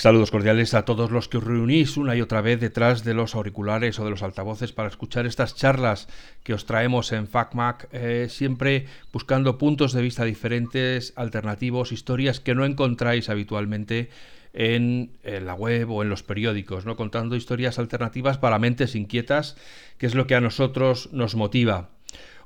Saludos cordiales a todos los que os reunís una y otra vez detrás de los auriculares o de los altavoces para escuchar estas charlas que os traemos en FacMac, eh, siempre buscando puntos de vista diferentes, alternativos, historias que no encontráis habitualmente en, la web o en los periódicos, ¿no? contando historias alternativas para mentes inquietas, que es lo que a nosotros nos motiva.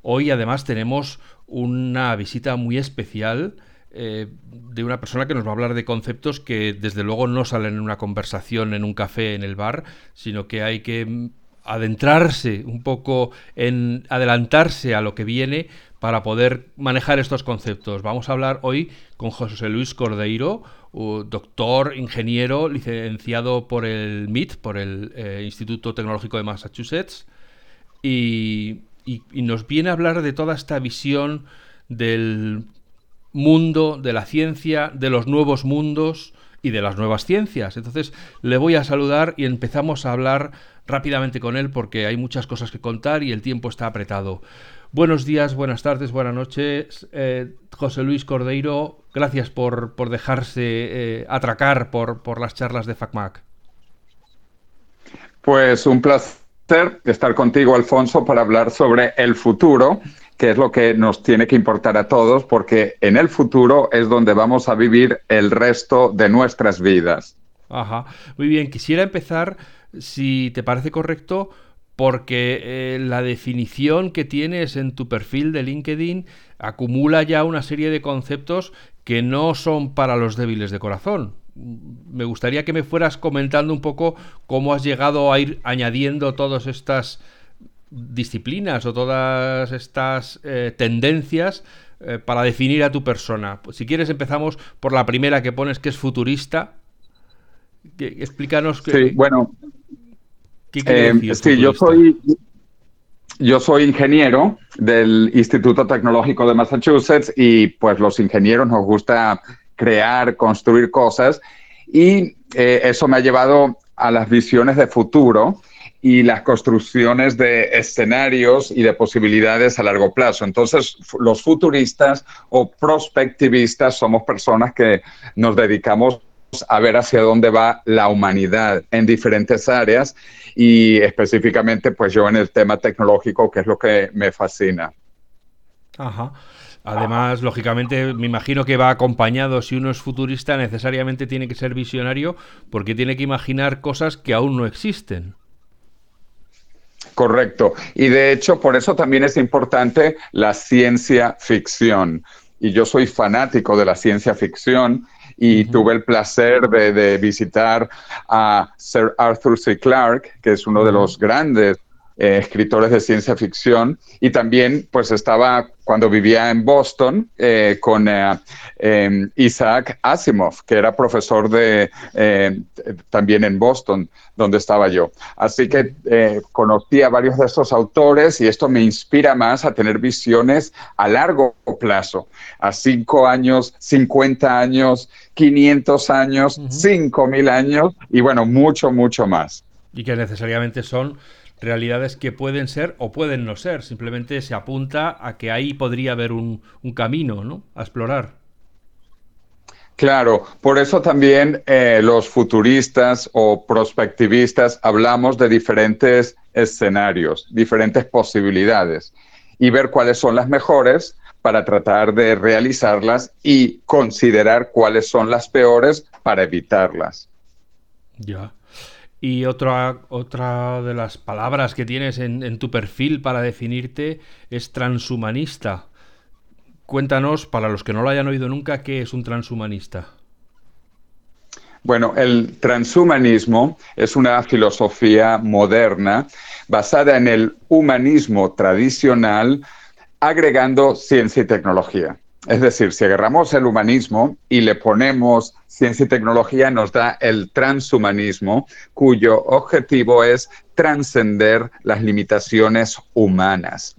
Hoy además tenemos una visita muy especial eh, de una persona que nos va a hablar de conceptos que desde luego no salen en una conversación en un café en el bar, sino que hay que adentrarse un poco en adelantarse a lo que viene para poder manejar estos conceptos. Vamos a hablar hoy con José Luis Cordeiro, doctor, ingeniero, licenciado por el MIT, por el eh, Instituto Tecnológico de Massachusetts, y nos viene a hablar de toda esta visión del mundo de la ciencia, de los nuevos mundos y de las nuevas ciencias. Entonces le voy a saludar y empezamos a hablar rápidamente con él porque hay muchas cosas que contar y el tiempo está apretado. Buenos días, buenas tardes, buenas noches. Eh, José Luis Cordeiro, gracias por, por dejarse eh, atracar por, por las charlas de FacMac. Pues un placer estar contigo, Alfonso, para hablar sobre el futuro que es lo que nos tiene que importar a todos, porque en el futuro es donde vamos a vivir el resto de nuestras vidas. Ajá, muy bien, quisiera empezar, si te parece correcto, porque eh, la definición que tienes en tu perfil de LinkedIn acumula ya una serie de conceptos que no son para los débiles de corazón. Me gustaría que me fueras comentando un poco cómo has llegado a ir añadiendo todas estas disciplinas o todas estas eh, tendencias eh, para definir a tu persona. Pues, si quieres empezamos por la primera que pones que es futurista. explícanos qué. Sí, bueno. Eh, sí, yo soy yo soy ingeniero del Instituto Tecnológico de Massachusetts y pues los ingenieros nos gusta crear, construir cosas y eso me ha llevado a las visiones de futuro y las construcciones de escenarios y de posibilidades a largo plazo. Entonces, los futuristas o prospectivistas somos personas que nos dedicamos a ver hacia dónde va la humanidad en diferentes áreas y específicamente pues yo en el tema tecnológico, que es lo que me fascina. Ajá. Además, lógicamente, me imagino que va acompañado, si uno es futurista, necesariamente tiene que ser visionario porque tiene que imaginar cosas que aún no existen. Correcto. Y de hecho, por eso también es importante la ciencia ficción. Y yo soy fanático de la ciencia ficción y tuve el placer de, visitar a Sir Arthur C. Clarke, que es uno de los grandes eh, escritores de ciencia ficción y también pues estaba cuando vivía en Boston eh, con eh, em, Isaac Asimov, que era profesor de también en Boston, donde estaba yo. Así que conocí a varios de estos autores y esto me inspira más a tener visiones a largo plazo, a cinco años, 50 años, 500 años, cinco mil años y bueno, mucho, mucho más. Y que necesariamente son realidades que pueden ser o pueden no ser. Simplemente se apunta a que ahí podría haber un, camino ¿no? a explorar. Claro, por eso también eh, los futuristas o prospectivistas hablamos de diferentes escenarios, diferentes posibilidades y ver cuáles son las mejores para tratar de realizarlas y considerar cuáles son las peores para evitarlas. Ya. Y otra, otra de las palabras que tienes en, tu perfil para definirte es transhumanista. Cuéntanos, para los que no lo hayan oído nunca, ¿qué es un transhumanista? Bueno, el transhumanismo es una filosofía moderna basada en el humanismo tradicional, agregando ciencia y tecnología. Es decir, si agarramos el humanismo y le ponemos ciencia y tecnología, nos da el transhumanismo, cuyo objetivo es trascender las limitaciones humanas.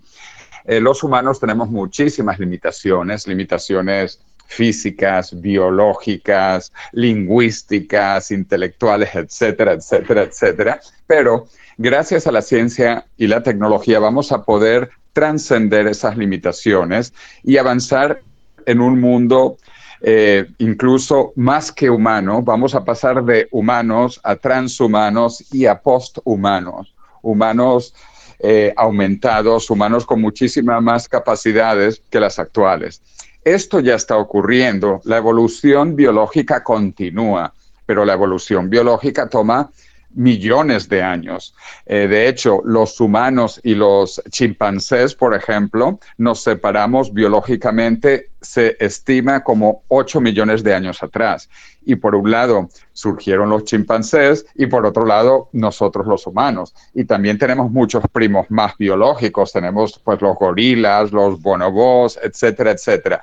Eh, los humanos tenemos muchísimas limitaciones, limitaciones físicas, biológicas, lingüísticas, intelectuales, etcétera, etcétera, etcétera. Pero gracias a la ciencia y la tecnología vamos a poder trascender esas limitaciones y avanzar en un mundo eh, incluso más que humano, vamos a pasar de humanos a transhumanos y a posthumanos, humanos eh, aumentados, humanos con muchísimas más capacidades que las actuales. Esto ya está ocurriendo, la evolución biológica continúa, pero la evolución biológica toma millones de años. Eh, de hecho, los humanos y los chimpancés, por ejemplo, nos separamos biológicamente, se estima como 8 millones de años atrás. Y por un lado surgieron los chimpancés y por otro lado nosotros los humanos. Y también tenemos muchos primos más biológicos, tenemos pues los gorilas, los bonobos, etcétera, etcétera.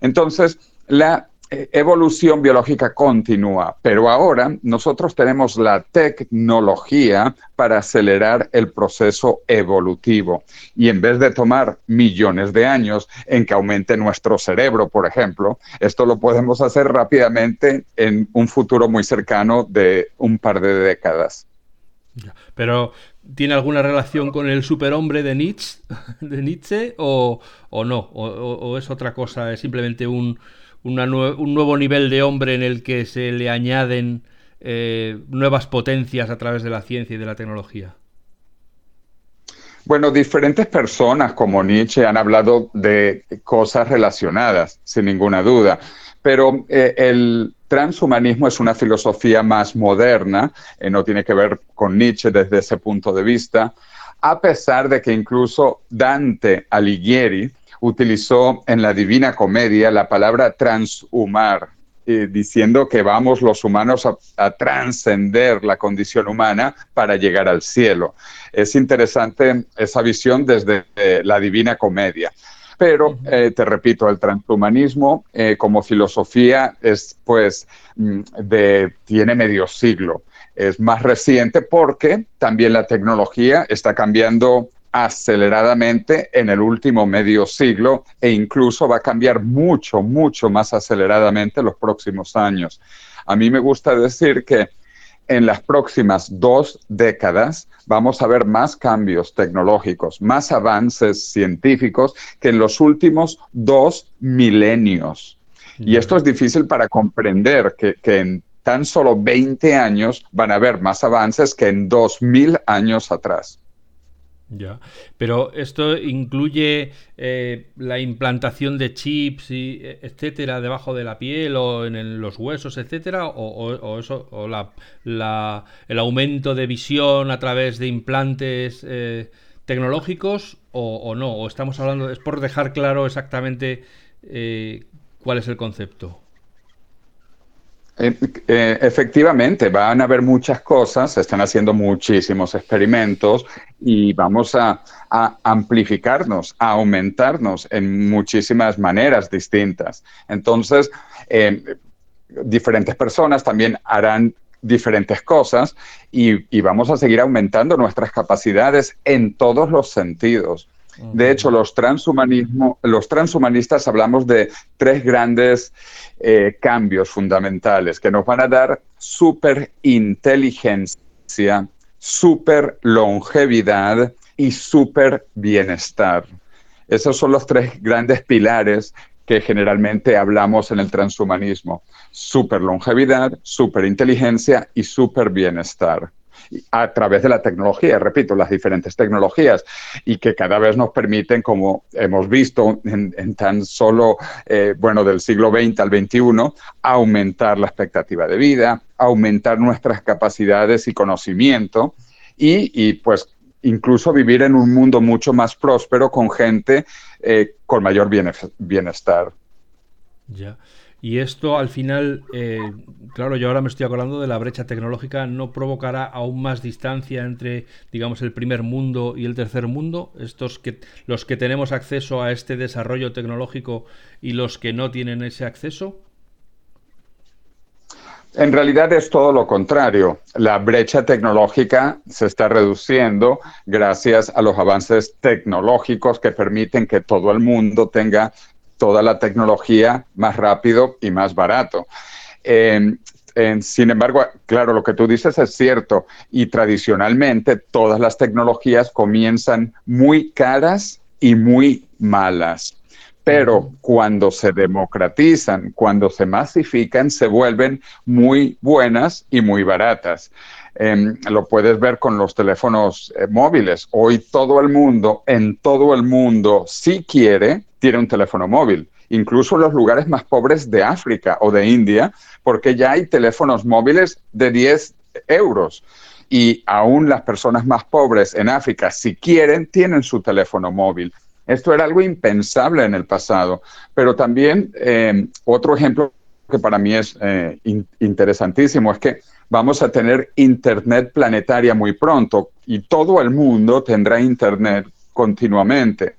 Entonces, la evolución biológica continúa, pero ahora nosotros tenemos la tecnología para acelerar el proceso evolutivo. Y en vez de tomar millones de años en que aumente nuestro cerebro, por ejemplo, esto lo podemos hacer rápidamente en un futuro muy cercano de un par de décadas. Pero, ¿tiene alguna relación con el superhombre de Nietzsche, de Nietzsche o, no? o es otra cosa? ¿Es simplemente un, un nuevo nivel de hombre en el que se le añaden eh, nuevas potencias a través de la ciencia y de la tecnología? Bueno, diferentes personas como Nietzsche han hablado de cosas relacionadas, sin ninguna duda, pero eh, el transhumanismo es una filosofía más moderna, eh, no tiene que ver con Nietzsche desde ese punto de vista, a pesar de que incluso Dante Alighieri, utilizó en la Divina Comedia la palabra transhumar, eh, diciendo que vamos los humanos a, trascender la condición humana para llegar al cielo. Es interesante esa visión desde eh, la Divina Comedia. Pero, eh, te repito, el transhumanismo como filosofía es, pues, mm, de, tiene medio siglo. Es más reciente porque también la tecnología está cambiando aceleradamente en el último medio siglo e incluso va a cambiar mucho, mucho más aceleradamente en los próximos años. A mí me gusta decir que en las próximas dos décadas vamos a ver más cambios tecnológicos, más avances científicos que en los últimos dos milenios. Y esto es difícil para comprender que, que en tan solo 20 años van a haber más avances que en 2000 años atrás. Ya, pero esto incluye eh, la implantación de chips y e, etcétera debajo de la piel o en los huesos, etcétera, o, eso, o la, el aumento de visión a través de implantes eh, tecnológicos o, no, o estamos hablando es por dejar claro exactamente eh, cuál es el concepto. Eh, efectivamente, van a haber muchas cosas, se están haciendo muchísimos experimentos y vamos a, amplificarnos, a aumentarnos en muchísimas maneras distintas. Entonces, eh, diferentes personas también harán diferentes cosas y, vamos a seguir aumentando nuestras capacidades en todos los sentidos. De hecho, los, transhumanismo, los transhumanistas hablamos de tres grandes eh, cambios fundamentales que nos van a dar super inteligencia, super longevidad y super bienestar. Esos son los tres grandes pilares que generalmente hablamos en el transhumanismo. Super longevidad, super inteligencia y super bienestar a través de la tecnología, repito, las diferentes tecnologías y que cada vez nos permiten, como hemos visto en, tan solo, eh, bueno, del siglo XX al XXI, aumentar la expectativa de vida, aumentar nuestras capacidades y conocimiento y, pues incluso vivir en un mundo mucho más próspero con gente eh, con mayor bienestar. Ya. Y esto al final, eh, claro, yo ahora me estoy acordando de la brecha tecnológica, ¿no provocará aún más distancia entre, digamos, el primer mundo y el tercer mundo? Estos que, los que tenemos acceso a este desarrollo tecnológico y los que no tienen ese acceso. En realidad es todo lo contrario. La brecha tecnológica se está reduciendo gracias a los avances tecnológicos que permiten que todo el mundo tenga toda la tecnología más rápido y más barato. sin embargo, claro, lo que tú dices es cierto y tradicionalmente todas las tecnologías comienzan muy caras y muy malas. pero cuando se democratizan, cuando se masifican, se vuelven muy buenas y muy baratas. Em, lo puedes ver con los teléfonos eh, móviles. Hoy todo el mundo, en todo el mundo, si quiere, tiene un teléfono móvil. Incluso en los lugares más pobres de África o de India, porque ya hay teléfonos móviles de 10 euros. Y aún las personas más pobres en África, si quieren, tienen su teléfono móvil. Esto era algo impensable en el pasado. Pero también em, otro ejemplo que para mí es eh, interesantísimo es que vamos a tener Internet planetaria muy pronto y todo el mundo tendrá Internet continuamente,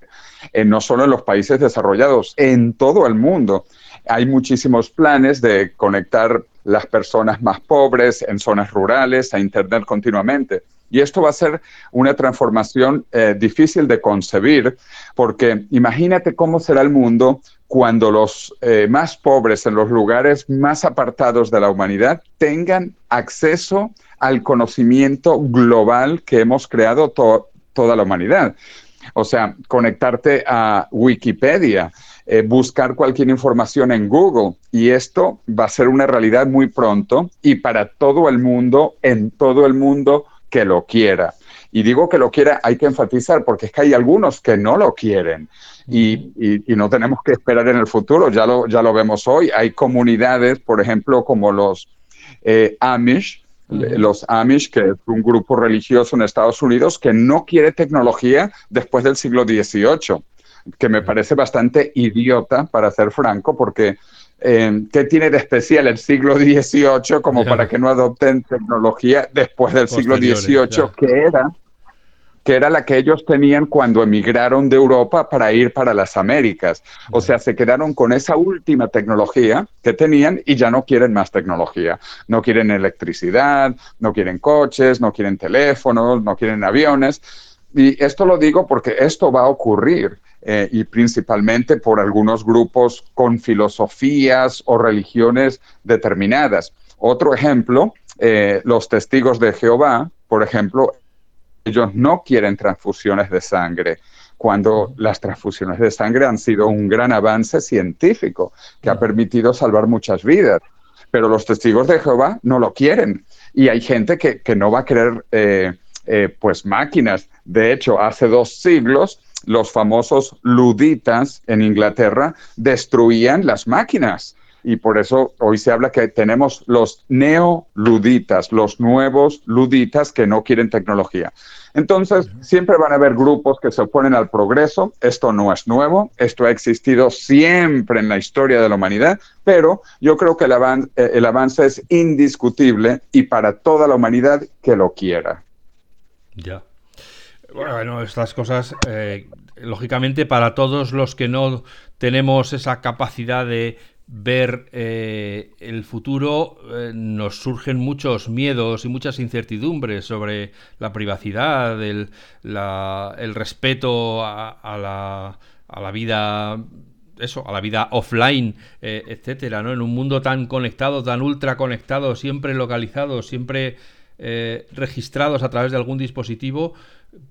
no solo en los países desarrollados, en todo el mundo. Hay muchísimos planes de conectar las personas más pobres en zonas rurales a Internet continuamente. Y esto va a ser una transformación eh, difícil de concebir, porque imagínate cómo será el mundo cuando los eh, más pobres en los lugares más apartados de la humanidad tengan acceso al conocimiento global que hemos creado toda la humanidad. O sea, conectarte a Wikipedia, eh, buscar cualquier información en Google. Y esto va a ser una realidad muy pronto y para todo el mundo, en todo el mundo que lo quiera. Y digo que lo quiera, hay que enfatizar, porque es que hay algunos que no lo quieren. Y, no tenemos que esperar en el futuro, ya lo, ya lo vemos hoy. Hay comunidades, por ejemplo, como los eh, Amish, los Amish, que es un grupo religioso en Estados Unidos que no quiere tecnología después del siglo XVIII, que me parece bastante idiota, para ser franco, porque eh, ¿qué tiene de especial el siglo XVIII como para que no adopten tecnología después del siglo XVIII, que era que era la que ellos tenían cuando emigraron de Europa para ir para las Américas. O sea, se quedaron con esa última tecnología que tenían y ya no quieren más tecnología. No quieren electricidad, no quieren coches, no quieren teléfonos, no quieren aviones. Y esto lo digo porque esto va a ocurrir. Eh, y principalmente por algunos grupos con filosofías o religiones determinadas. Otro ejemplo, eh, los testigos de Jehová, por ejemplo, ellos no quieren transfusiones de sangre, cuando las transfusiones de sangre han sido un gran avance científico que ha permitido salvar muchas vidas. Pero los testigos de Jehová no lo quieren. Y hay gente que, no va a querer eh, eh, pues máquinas. De hecho, hace dos siglos los famosos luditas en Inglaterra destruían las máquinas y por eso hoy se habla que tenemos los neoluditas, los nuevos luditas que no quieren tecnología. Entonces, siempre van a haber grupos que se oponen al progreso. Esto no es nuevo, esto ha existido siempre en la historia de la humanidad, pero yo creo que el, eh, avance es indiscutible y para toda la humanidad que lo quiera. Ya. Bueno, estas cosas, eh, lógicamente, para todos los que no tenemos esa capacidad de ver eh, el futuro eh, nos surgen muchos miedos y muchas incertidumbres sobre la privacidad, el, el respeto a, la, a, la, vida eso, a la vida offline, eh, etcétera, ¿no? En un mundo tan conectado, tan ultra conectado, siempre localizado, siempre registrados a través de algún dispositivo,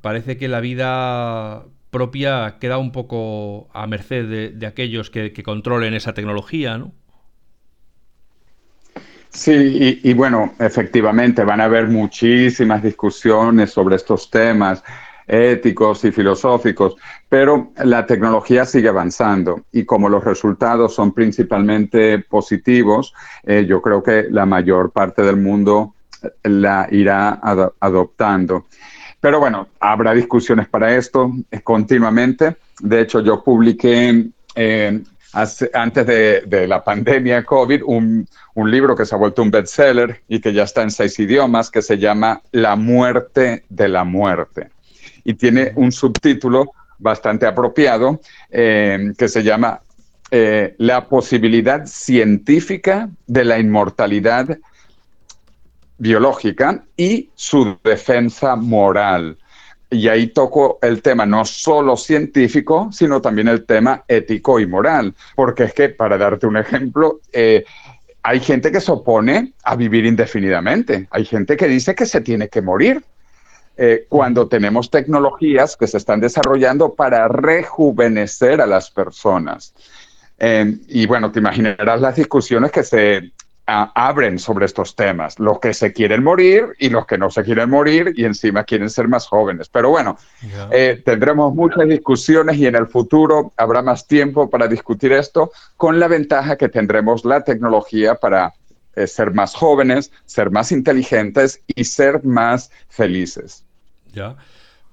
parece que la vida propia queda un poco a merced de, aquellos que, controlen esa tecnología, ¿no? Sí, y, bueno, efectivamente van a haber muchísimas discusiones sobre estos temas éticos y filosóficos, pero la tecnología sigue avanzando y como los resultados son principalmente positivos, eh, yo creo que la mayor parte del mundo la irá adoptando. Pero bueno, habrá discusiones para esto eh, continuamente. De hecho, yo publiqué eh, antes de, la pandemia COVID un, libro que se ha vuelto un bestseller y que ya está en seis idiomas, que se llama La muerte de la muerte. Y tiene un subtítulo bastante apropiado eh, que se llama La posibilidad científica de la inmortalidad biológica y su defensa moral. Y ahí toco el tema no solo científico, sino también el tema ético y moral. Porque es que, para darte un ejemplo, eh, hay gente que se opone a vivir indefinidamente. Hay gente que dice que se tiene que morir. eh, cuando tenemos tecnologías que se están desarrollando para rejuvenecer a las personas. Eh, y bueno, te imaginarás las discusiones que se abren sobre estos temas, los que se quieren morir y los que no se quieren morir y encima quieren ser más jóvenes. Pero bueno, eh, tendremos muchas discusiones y en el futuro habrá más tiempo para discutir esto con la ventaja que tendremos la tecnología para eh, ser más jóvenes, ser más inteligentes y ser más felices. Ya.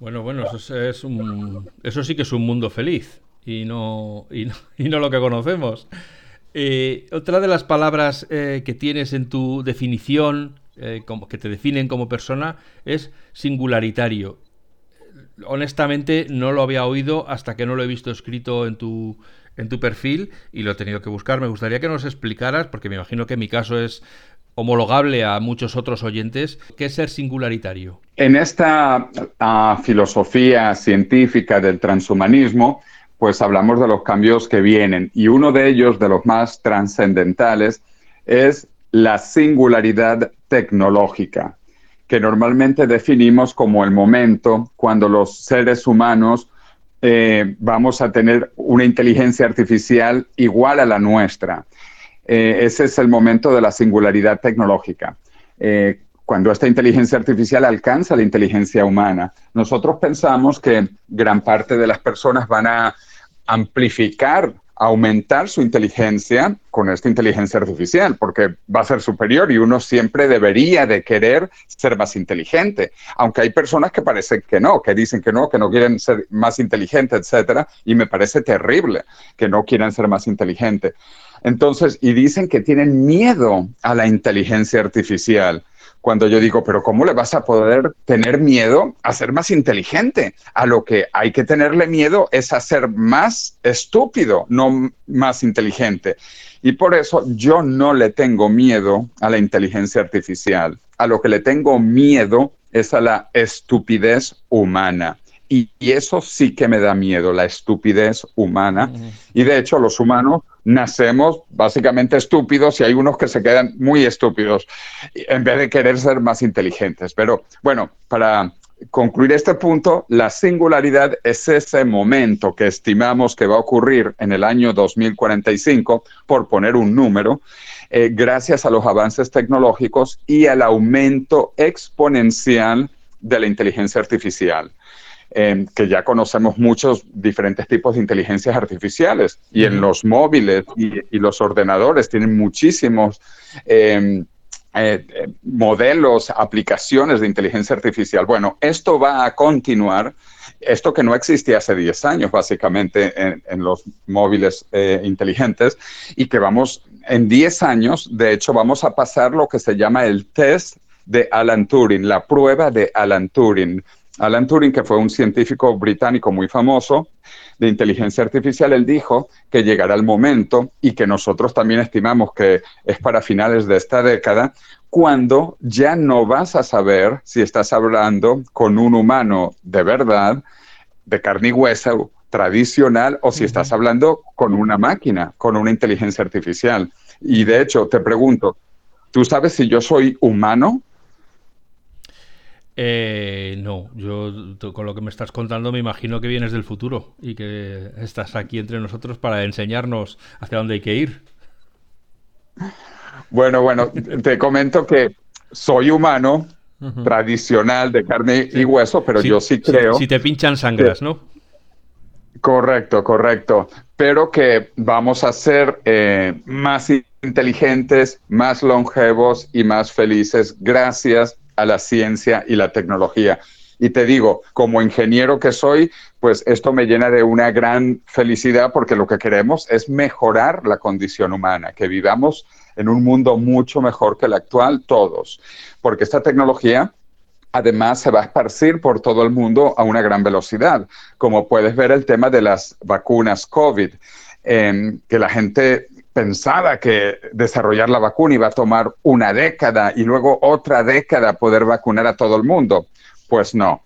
Bueno, bueno, eso, es un, eso sí que es un mundo feliz y no, y no, y no lo que conocemos. Eh, otra de las palabras eh, que tienes en tu definición, eh, como, que te definen como persona, es singularitario. Honestamente no lo había oído hasta que no lo he visto escrito en tu, en tu perfil y lo he tenido que buscar. Me gustaría que nos explicaras, porque me imagino que mi caso es homologable a muchos otros oyentes, ¿qué es ser singularitario? En esta ah, filosofía científica del transhumanismo, pues hablamos de los cambios que vienen y uno de ellos, de los más trascendentales, es la singularidad tecnológica, que normalmente definimos como el momento cuando los seres humanos eh, vamos a tener una inteligencia artificial igual a la nuestra. Eh, ese es el momento de la singularidad tecnológica. Eh, cuando esta inteligencia artificial alcanza la inteligencia humana, nosotros pensamos que gran parte de las personas van a amplificar, aumentar su inteligencia con esta inteligencia artificial, porque va a ser superior y uno siempre debería de querer ser más inteligente, aunque hay personas que parecen que no, que dicen que no, que no quieren ser más inteligentes, etcétera, y me parece terrible que no quieran ser más inteligentes. Entonces, y dicen que tienen miedo a la inteligencia artificial cuando yo digo, pero ¿cómo le vas a poder tener miedo a ser más inteligente? A lo que hay que tenerle miedo es a ser más estúpido, no más inteligente. Y por eso yo no le tengo miedo a la inteligencia artificial. A lo que le tengo miedo es a la estupidez humana. Y, eso sí que me da miedo, la estupidez humana. Y de hecho los humanos nacemos básicamente estúpidos y hay unos que se quedan muy estúpidos en vez de querer ser más inteligentes. Pero bueno, para concluir este punto, la singularidad es ese momento que estimamos que va a ocurrir en el año 2045, por poner un número, eh, gracias a los avances tecnológicos y al aumento exponencial de la inteligencia artificial. Em, que ya conocemos muchos diferentes tipos de inteligencias artificiales. Y en los móviles y, los ordenadores tienen muchísimos em, eh, eh, modelos, aplicaciones de inteligencia artificial. Bueno, esto va a continuar, esto que no existía hace 10 años básicamente en, los móviles eh, inteligentes y que vamos, en 10 años, de hecho, vamos a pasar lo que se llama el test de Alan Turing, la prueba de Alan Turing Alan Turing, que fue un científico británico muy famoso de inteligencia artificial, él dijo que llegará el momento y que nosotros también estimamos que es para finales de esta década, cuando ya no vas a saber si estás hablando con un humano de verdad, de carne y hueso, tradicional, o si estás hablando con una máquina, con una inteligencia artificial. Y de hecho, te pregunto, ¿tú sabes si yo soy humano? Eh, no, yo con lo que me estás contando me imagino que vienes del futuro y que estás aquí entre nosotros para enseñarnos hacia dónde hay que ir. Bueno, bueno, te comento que soy humano, tradicional, de carne y hueso, pero yo sí creo... Si, te pinchan sangras, ¿no? Correcto, correcto. Pero que vamos a ser eh, más inteligentes, más longevos y más felices gracias a la ciencia y la tecnología. Y te digo, como ingeniero que soy, pues esto me llena de una gran felicidad porque lo que queremos es mejorar la condición humana, que vivamos en un mundo mucho mejor que el actual todos, porque esta tecnología además se va a esparcir por todo el mundo a una gran velocidad, como puedes ver el tema de las vacunas COVID, que la gente pensaba que desarrollar la vacuna iba a tomar una década y luego otra década poder vacunar a todo el mundo. Pues no.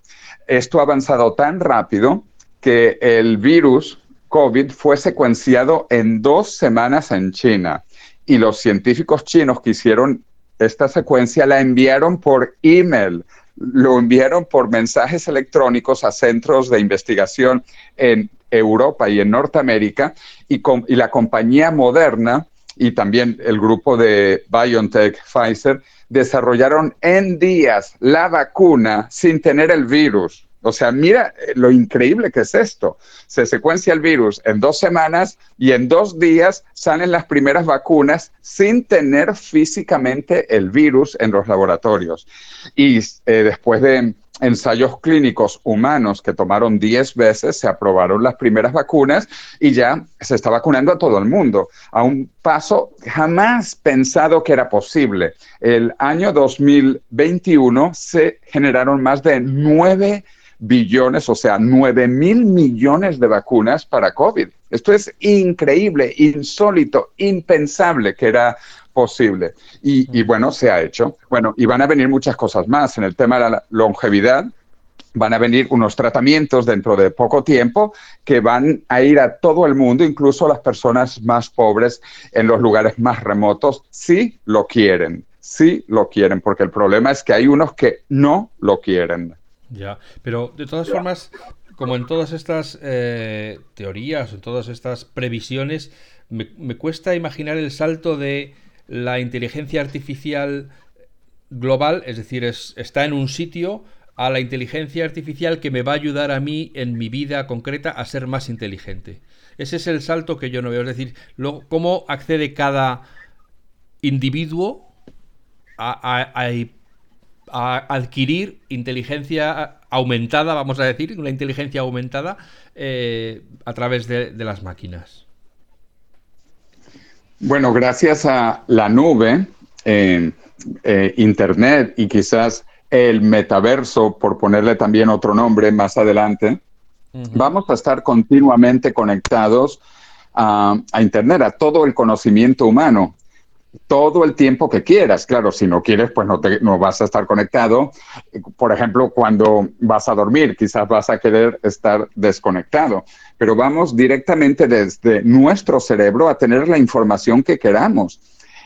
Esto ha avanzado tan rápido que el virus COVID fue secuenciado en dos semanas en China y los científicos chinos que hicieron esta secuencia la enviaron por email lo enviaron por mensajes electrónicos a centros de investigación en Europa y en Norteamérica y, la compañía Moderna y también el grupo de BioNTech Pfizer desarrollaron en días la vacuna sin tener el virus. O sea, mira eh, lo increíble que es esto. Se secuencia el virus en dos semanas y en dos días salen las primeras vacunas sin tener físicamente el virus en los laboratorios. Y eh, después de ensayos clínicos humanos que tomaron 10 veces, se aprobaron las primeras vacunas y ya se está vacunando a todo el mundo, a un paso jamás pensado que era posible. El año 2021 se generaron más de 9 billones, o sea, 9 mil millones de vacunas para COVID. Esto es increíble, insólito, impensable que era posible. Y, bueno, se ha hecho. Bueno, y van a venir muchas cosas más. En el tema de la longevidad, van a venir unos tratamientos dentro de poco tiempo que van a ir a todo el mundo, incluso a las personas más pobres en los lugares más remotos, si lo quieren, si lo quieren, porque el problema es que hay unos que no lo quieren. Ya, pero de todas formas, como en todas estas eh, teorías, en todas estas previsiones, me, cuesta imaginar el salto de la inteligencia artificial global, es decir, está en un sitio, a la inteligencia artificial que me va a ayudar a mí en mi vida concreta a ser más inteligente. Ese es el salto que yo no veo. Es decir, cómo accede cada individuo a, a adquirir inteligencia aumentada, vamos a decir, una inteligencia aumentada eh, a través de, las máquinas. Bueno, gracias a la nube, eh, Internet y quizás el metaverso, por ponerle también otro nombre más adelante, vamos a estar continuamente conectados a, Internet, a todo el conocimiento humano todo el tiempo que quieras. Claro, si no quieres, pues no, te, no vas a estar conectado. Por ejemplo, cuando vas a dormir, quizás vas a querer estar desconectado. Pero vamos directamente desde nuestro cerebro a tener la información que queramos.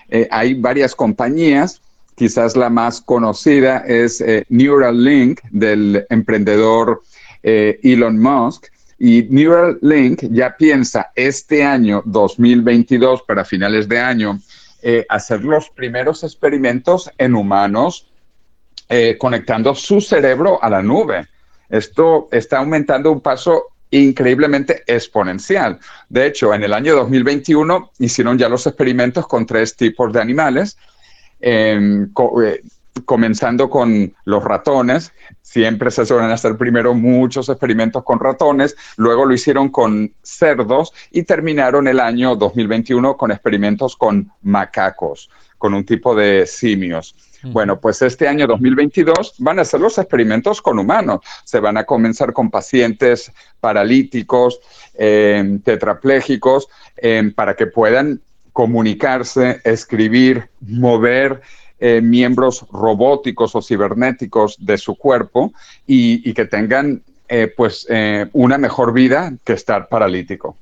Eh, hay varias compañías, quizás la más conocida es eh, Neuralink del emprendedor eh, Elon Musk. Y Neuralink ya piensa este año 2022, para finales de año, eh, hacer los primeros experimentos en humanos eh, conectando su cerebro a la nube. Esto está aumentando un paso increíblemente exponencial. De hecho, en el año 2021 hicieron ya los experimentos con tres tipos de animales. Em, eh, comenzando con los ratones, siempre se suelen hacer primero muchos experimentos con ratones, luego lo hicieron con cerdos y terminaron el año 2021 con experimentos con macacos, con un tipo de simios. Bueno, pues este año 2022 van a hacer los experimentos con humanos. Se van a comenzar con pacientes paralíticos, eh, tetraplégicos, eh, para que puedan comunicarse, escribir, mover eh, miembros robóticos o cibernéticos de su cuerpo y, que tengan eh, pues eh, una mejor vida que estar paralítico.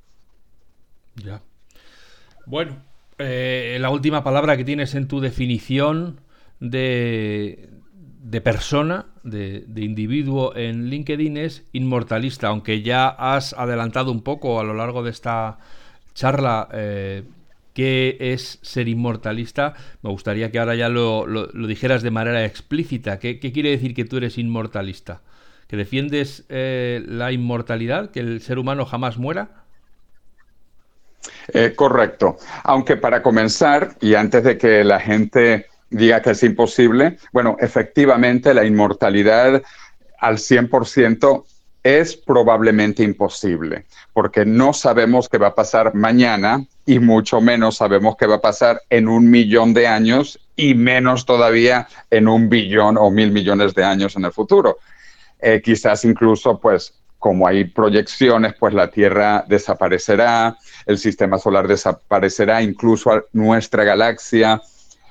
Ya. Bueno, la última palabra que tienes en tu definición de, de persona, de, de, individuo en LinkedIn es inmortalista, aunque ya has adelantado un poco a lo largo de esta charla qué es ser inmortalista, me gustaría que ahora ya lo, dijeras de manera explícita. ¿Qué, quiere decir que tú eres inmortalista? ¿Que defiendes eh, la inmortalidad, que el ser humano jamás muera? Eh, correcto. Aunque para comenzar, y antes de que la gente diga que es imposible, bueno, efectivamente la inmortalidad al 100% es probablemente imposible, porque no sabemos qué va a pasar mañana y mucho menos sabemos qué va a pasar en un millón de años y menos todavía en un billón o mil millones de años en el futuro. Eh, quizás incluso, pues, como hay proyecciones, pues la Tierra desaparecerá, el sistema solar desaparecerá, incluso nuestra galaxia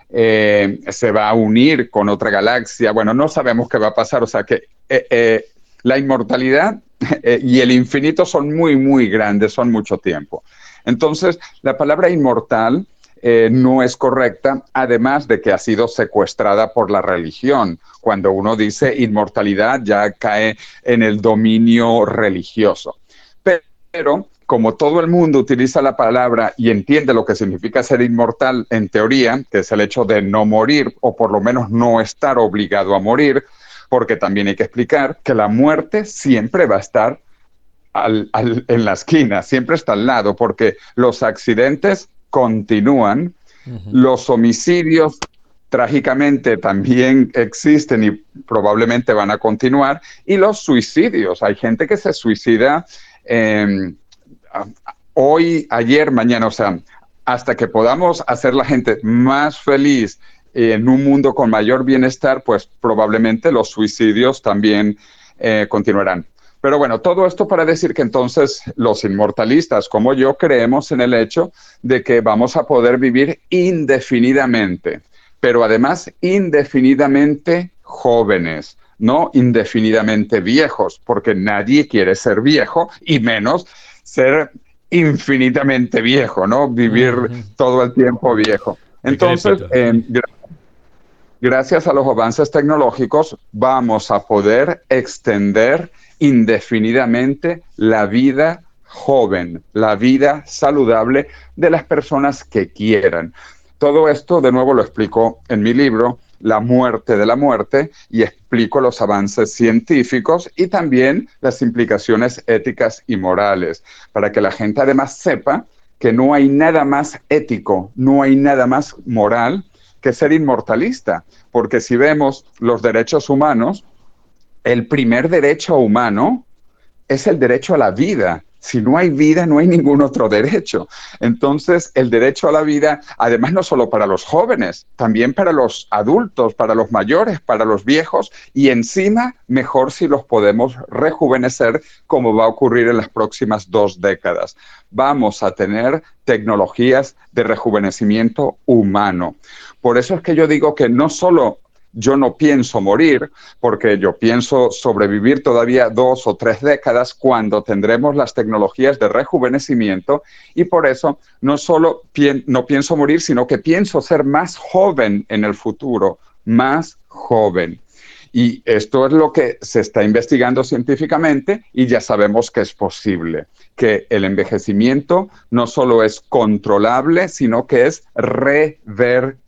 eh, se va a unir con otra galaxia. Bueno, no sabemos qué va a pasar, o sea que eh, la inmortalidad y el infinito son muy, muy grandes, son mucho tiempo. Entonces, la palabra inmortal eh, no es correcta, además de que ha sido secuestrada por la religión. Cuando uno dice inmortalidad ya cae en el dominio religioso. Pero como todo el mundo utiliza la palabra y entiende lo que significa ser inmortal en teoría, que es el hecho de no morir o por lo menos no estar obligado a morir, porque también hay que explicar que la muerte siempre va a estar en la esquina, siempre está al lado, porque los accidentes continúan, los homicidios trágicamente también existen y probablemente van a continuar, y los suicidios. Hay gente que se suicida em, hoy, ayer, mañana, o sea, hasta que podamos hacer la gente más feliz en un mundo con mayor bienestar, pues probablemente los suicidios también eh, continuarán. Pero bueno, todo esto para decir que entonces los inmortalistas como yo creemos en el hecho de que vamos a poder vivir indefinidamente, pero además indefinidamente jóvenes, no indefinidamente viejos, porque nadie quiere ser viejo y menos ser infinitamente viejo, ¿no? Vivir todo el tiempo viejo. Entonces, eh, gracias a los avances tecnológicos, vamos a poder extender indefinidamente la vida joven, la vida saludable de las personas que quieran. Todo esto, de nuevo, lo explico en mi libro, La muerte de la muerte, y explico los avances científicos y también las implicaciones éticas y morales, para que la gente además sepa que no hay nada más ético, no hay nada más moral que ser inmortalista, porque si vemos los derechos humanos, el primer derecho humano es el derecho a la vida. Si no hay vida, no hay ningún otro derecho. Entonces, el derecho a la vida, además no solo para los jóvenes, también para los adultos, para los mayores, para los viejos, y encima, mejor si los podemos rejuvenecer, como va a ocurrir en las próximas dos décadas. Vamos a tener tecnologías de rejuvenecimiento humano. Por eso es que yo digo que no solo yo no pienso morir, porque yo pienso sobrevivir todavía dos o tres décadas cuando tendremos las tecnologías de rejuvenecimiento y por eso no solo no pienso morir, sino que pienso ser más joven en el futuro, más joven. Y esto es lo que se está investigando científicamente y ya sabemos que es posible, que el envejecimiento no solo es controlable, sino que es reversible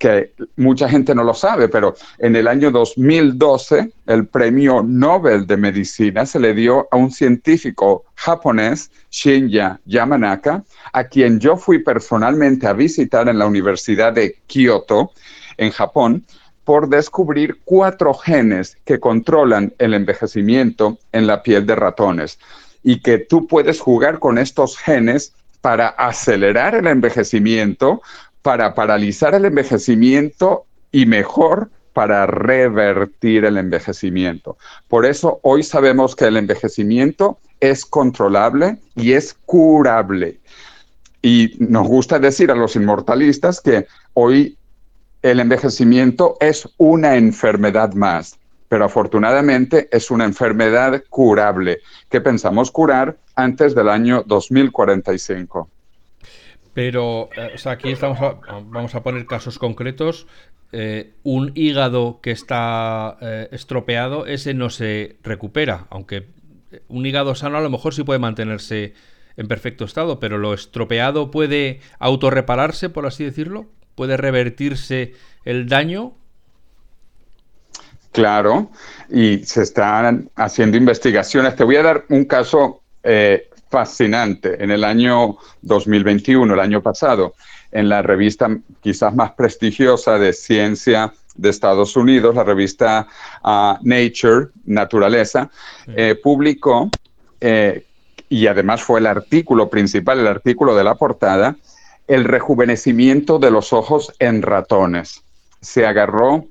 que mucha gente no lo sabe, pero en el año 2012 el premio Nobel de Medicina se le dio a un científico japonés, Shinya Yamanaka, a quien yo fui personalmente a visitar en la Universidad de Kyoto, en Japón, por descubrir cuatro genes que controlan el envejecimiento en la piel de ratones y que tú puedes jugar con estos genes para acelerar el envejecimiento para paralizar el envejecimiento y mejor para revertir el envejecimiento. Por eso hoy sabemos que el envejecimiento es controlable y es curable. Y nos gusta decir a los inmortalistas que hoy el envejecimiento es una enfermedad más, pero afortunadamente es una enfermedad curable que pensamos curar antes del año 2045. Pero, eh, o sea, aquí estamos vamos a poner casos concretos. Eh, un hígado que está eh, estropeado, ese no se recupera, aunque un hígado sano a lo mejor sí puede mantenerse en perfecto estado, pero lo estropeado puede autorrepararse, por así decirlo, puede revertirse el daño. Claro, y se están haciendo investigaciones. Te voy a dar un caso fascinante en el año 2021, el año pasado, en la revista quizás más prestigiosa de ciencia de Estados Unidos, la revista ah, Nature, Naturaleza, eh, publicó, eh, y además fue el artículo principal, el artículo de la portada, el rejuvenecimiento de los ojos en ratones. Se agarró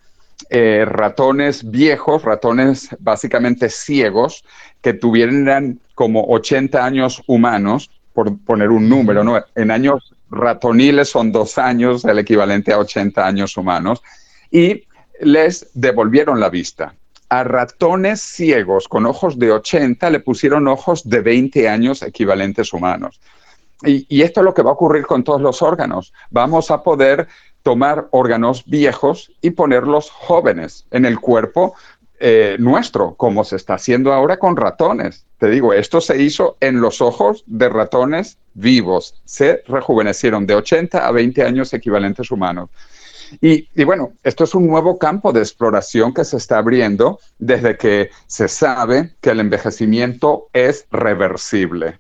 eh, ratones viejos, ratones básicamente ciegos, que tuvieran como 80 años humanos, por poner un número, ¿no? En años ratoniles son dos años, el equivalente a 80 años humanos, y les devolvieron la vista. A ratones ciegos con ojos de 80 le pusieron ojos de 20 años equivalentes humanos. Y, esto es lo que va a ocurrir con todos los órganos. Vamos a poder tomar órganos viejos y ponerlos jóvenes en el cuerpo eh, nuestro, como se está haciendo ahora con ratones. Te digo, esto se hizo en los ojos de ratones vivos. Se rejuvenecieron de 80 a 20 años equivalentes humanos. Y, y, bueno, esto es un nuevo campo de exploración que se está abriendo desde que se sabe que el envejecimiento es reversible.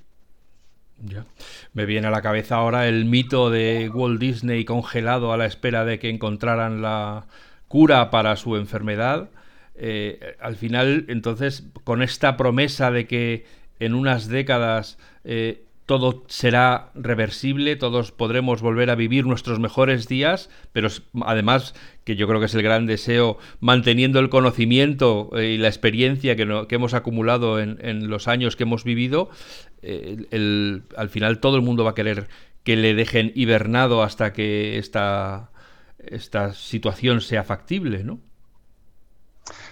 Me viene a la cabeza ahora el mito de Walt Disney congelado a la espera de que encontraran la cura para su enfermedad. Eh, al final, entonces, con esta promesa de que en unas décadas eh, todo será reversible, todos podremos volver a vivir nuestros mejores días, pero además, que yo creo que es el gran deseo, manteniendo el conocimiento eh, y la experiencia que, hemos acumulado en, los años que hemos vivido, al final todo el mundo va a querer que le dejen hibernado hasta que esta, esta situación sea factible, ¿no?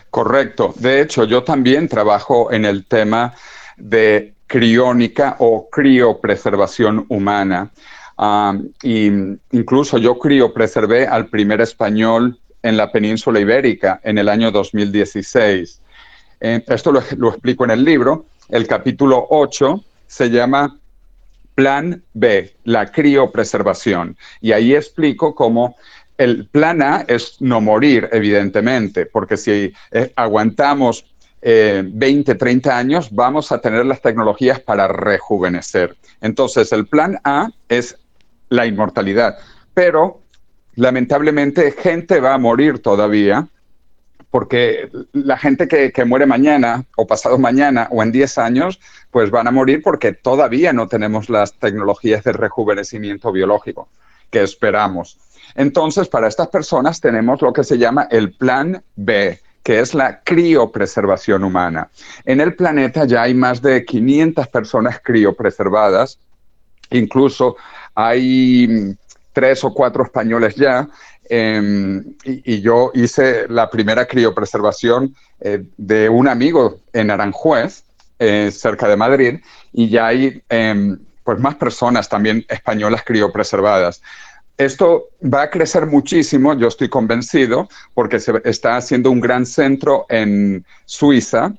Correcto. De hecho, yo también trabajo en el tema de criónica o criopreservación humana. y incluso yo criopreservé al primer español en la península ibérica en el año 2016. Eh, esto lo, lo, explico en el libro. El capítulo 8 se llama Plan B, la criopreservación. Y ahí explico cómo el plan A es no morir, evidentemente, porque si eh, aguantamos 20, eh, 30 años, vamos a tener las tecnologías para rejuvenecer. Entonces, el plan A es la inmortalidad, pero lamentablemente gente va a morir todavía porque la gente que, que, muere mañana o pasado mañana o en 10 años, pues van a morir porque todavía no tenemos las tecnologías de rejuvenecimiento biológico que esperamos. Entonces, para estas personas tenemos lo que se llama el plan B, que es la criopreservación humana. En el planeta ya hay más de 500 personas criopreservadas, incluso hay tres o cuatro españoles ya, em, y, yo hice la primera criopreservación eh, de un amigo en Aranjuez, eh, cerca de Madrid, y ya hay em, pues más personas también españolas criopreservadas. Esto va a crecer muchísimo, yo estoy convencido, porque se está haciendo un gran centro en Suiza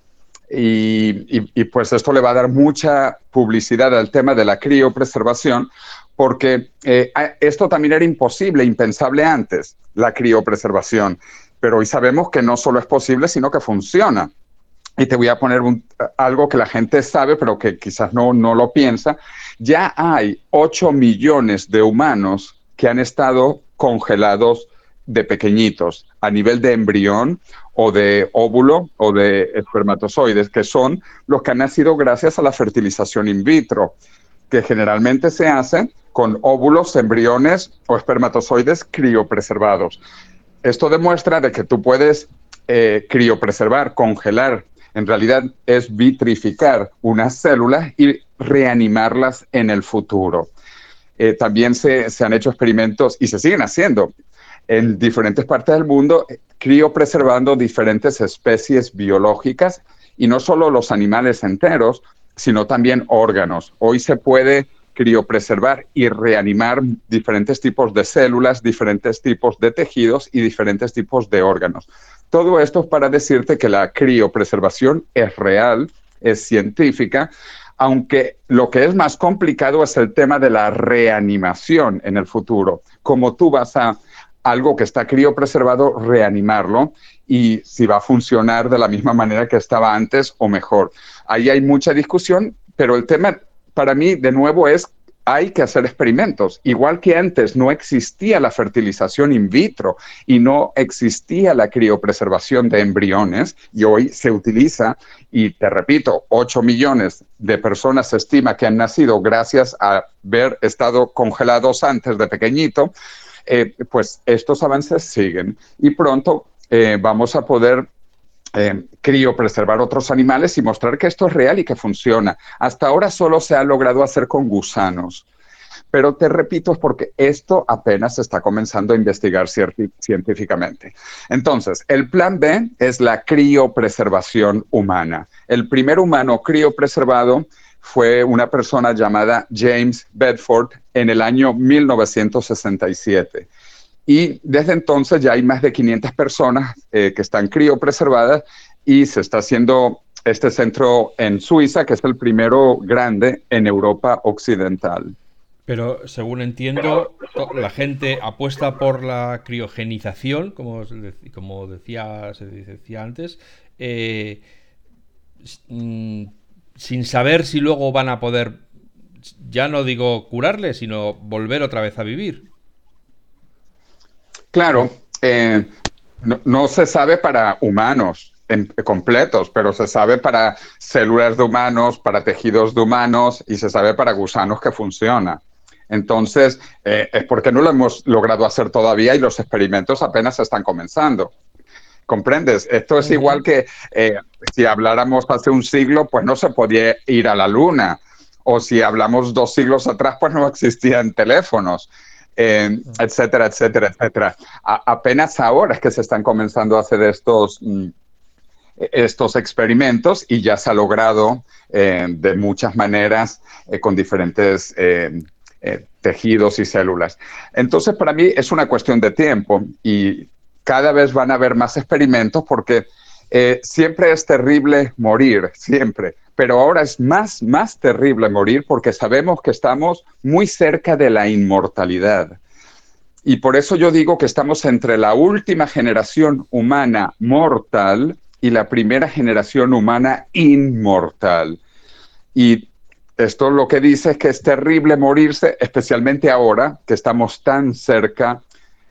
y, pues esto le va a dar mucha publicidad al tema de la criopreservación, porque eh, esto también era imposible, impensable antes, la criopreservación, pero hoy sabemos que no solo es posible, sino que funciona. Y te voy a poner algo que la gente sabe, pero que quizás no, no lo piensa. Ya hay 8 millones de humanos que han estado congelados de pequeñitos a nivel de embrión o de óvulo o de espermatozoides, que son los que han nacido gracias a la fertilización in vitro, que generalmente se hace con óvulos, embriones o espermatozoides criopreservados. Esto demuestra de que tú puedes eh, criopreservar, congelar, en realidad es vitrificar unas células y reanimarlas en el futuro. Eh, también se, han hecho experimentos y se siguen haciendo en diferentes partes del mundo, criopreservando diferentes especies biológicas y no solo los animales enteros, sino también órganos. Hoy se puede criopreservar y reanimar diferentes tipos de células, diferentes tipos de tejidos y diferentes tipos de órganos. Todo esto es para decirte que la criopreservación es real, es científica, aunque lo que es más complicado es el tema de la reanimación en el futuro. Como tú vas a algo que está criopreservado, reanimarlo y si va a funcionar de la misma manera que estaba antes o mejor. Ahí hay mucha discusión, pero el tema para mí, de nuevo, es hay que hacer experimentos. Igual que antes no existía la fertilización in vitro y no existía la criopreservación de embriones, y hoy se utiliza, y te repito, 8 millones de personas se estima que han nacido gracias a haber estado congelados antes de pequeñito, eh, pues estos avances siguen y pronto eh, vamos a poder eh, criopreservar otros animales y mostrar que esto es real y que funciona. Hasta ahora solo se ha logrado hacer con gusanos. Pero te repito, es porque esto apenas se está comenzando a investigar científicamente. Entonces, el plan B es la criopreservación humana. El primer humano criopreservado fue una persona llamada James Bedford en el año 1967. Y desde entonces ya hay más de 500 personas eh, que están criopreservadas y se está haciendo este centro en Suiza, que es el primero grande en Europa Occidental. Pero según entiendo, la gente apuesta por la criogenización, como, decía, se decía antes, eh, mm, sin saber si luego van a poder, ya no digo curarle, sino volver otra vez a vivir. Claro, eh, no, se sabe para humanos completos, pero se sabe para células de humanos, para tejidos de humanos y se sabe para gusanos que funciona. Entonces, eh, es porque no lo hemos logrado hacer todavía y los experimentos apenas están comenzando. ¿Comprendes? Esto es igual que eh, si habláramos hace un siglo, pues no se podía ir a la luna. O si hablamos dos siglos atrás, pues no existían teléfonos. Eh, etcétera, etcétera, etcétera. apenas ahora es que se están comenzando a hacer estos, mm, estos experimentos y ya se ha logrado eh, de muchas maneras con diferentes tejidos y células. Entonces, para mí es una cuestión de tiempo y cada vez van a haber más experimentos porque eh, siempre es terrible morir, siempre. Pero ahora es más, más terrible morir porque sabemos que estamos muy cerca de la inmortalidad. Y por eso yo digo que estamos entre la última generación humana mortal y la primera generación humana inmortal. Y esto lo que dice es que es terrible morirse, especialmente ahora que estamos tan cerca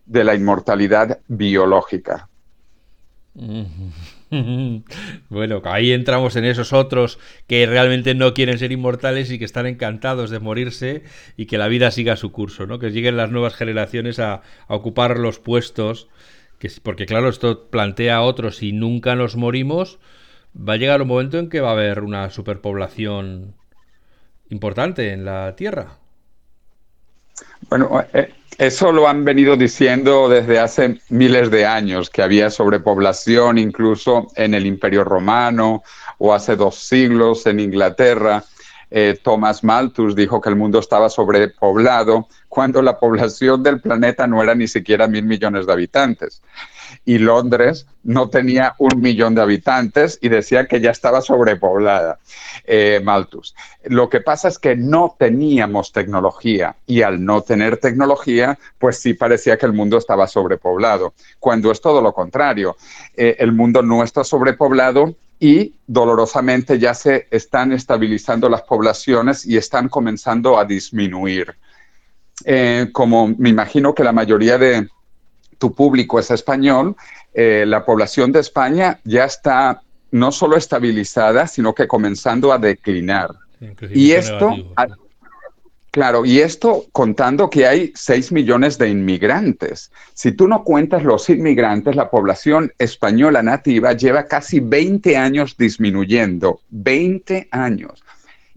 de la inmortalidad biológica. Bueno, ahí entramos en esos otros que realmente no quieren ser inmortales y que están encantados de morirse y que la vida siga su curso, ¿no? Que lleguen las nuevas generaciones a, ocupar los puestos, que, porque claro, esto plantea a otros, si nunca nos morimos, va a llegar un momento en que va a haber una superpoblación importante en la Tierra. Bueno, eh, eso lo han venido diciendo desde hace miles de años, que había sobrepoblación incluso en el Imperio Romano o hace dos siglos en Inglaterra. Eh, Thomas Malthus dijo que el mundo estaba sobrepoblado cuando la población del planeta no era ni siquiera mil millones de habitantes y Londres no tenía un millón de habitantes y decía que ya estaba sobrepoblada, eh, Malthus. Lo que pasa es que no teníamos tecnología y al no tener tecnología, pues sí parecía que el mundo estaba sobrepoblado, cuando es todo lo contrario. Eh, el mundo no está sobrepoblado y dolorosamente ya se están estabilizando las poblaciones y están comenzando a disminuir. Eh, como me imagino que la mayoría de, tu público es español, eh, la población de España ya está no solo estabilizada, sino que comenzando a declinar. Y esto, claro, y esto contando que hay 6 millones de inmigrantes. Si tú no cuentas los inmigrantes, la población española nativa lleva casi 20 años disminuyendo, 20 años.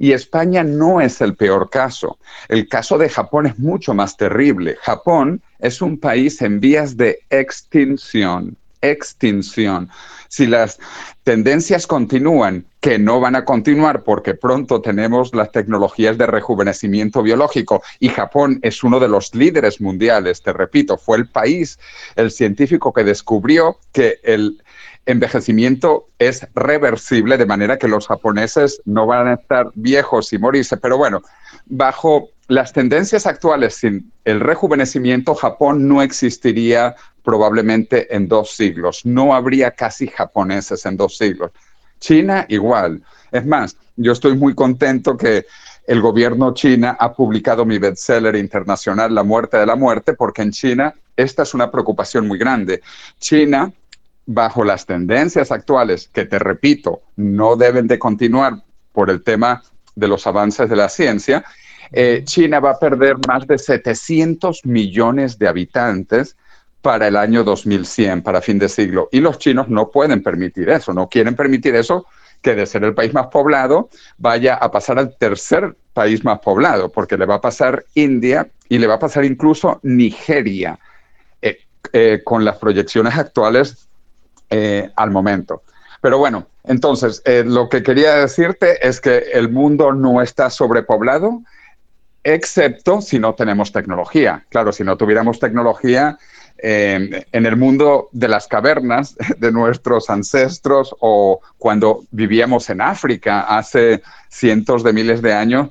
Y España no es el peor caso. El caso de Japón es mucho más terrible. Japón es un país en vías de extinción. Extinción. Si las tendencias continúan, que no van a continuar porque pronto tenemos las tecnologías de rejuvenecimiento biológico y Japón es uno de los líderes mundiales, te repito, fue el país, el científico que descubrió que el envejecimiento es reversible, de manera que los japoneses no van a estar viejos y morirse. Pero bueno, bajo las tendencias actuales, sin el rejuvenecimiento, Japón no existiría probablemente en dos siglos. No habría casi japoneses en dos siglos. China igual. Es más, yo estoy muy contento que el gobierno china ha publicado mi bestseller internacional La muerte de la muerte, porque en China esta es una preocupación muy grande. China bajo las tendencias actuales, que te repito, no deben de continuar por el tema de los avances de la ciencia, eh, China va a perder más de 700 millones de habitantes para el año 2100, para fin de siglo. Y los chinos no pueden permitir eso, no quieren permitir eso, que de ser el país más poblado vaya a pasar al tercer país más poblado, porque le va a pasar India y le va a pasar incluso Nigeria. Eh, eh, con las proyecciones actuales eh, al momento. Pero bueno, entonces, eh, lo que quería decirte es que el mundo no está sobrepoblado, excepto si no tenemos tecnología. Claro, si no tuviéramos tecnología, eh, en el mundo de las cavernas de nuestros ancestros o cuando vivíamos en África hace cientos de miles de años,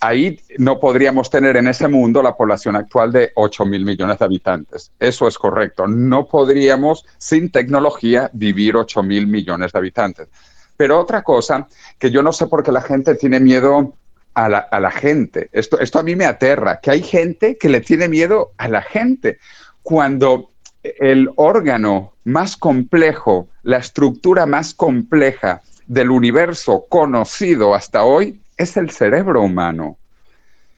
ahí no podríamos tener en ese mundo la población actual de 8 mil millones de habitantes. Eso es correcto. No podríamos, sin tecnología, vivir 8 mil millones de habitantes. Pero otra cosa, que yo no sé por qué la gente tiene miedo a la, gente. Esto, esto a mí me aterra, que hay gente que le tiene miedo a la gente. Cuando el órgano más complejo, la estructura más compleja del universo conocido hasta hoy es el cerebro humano.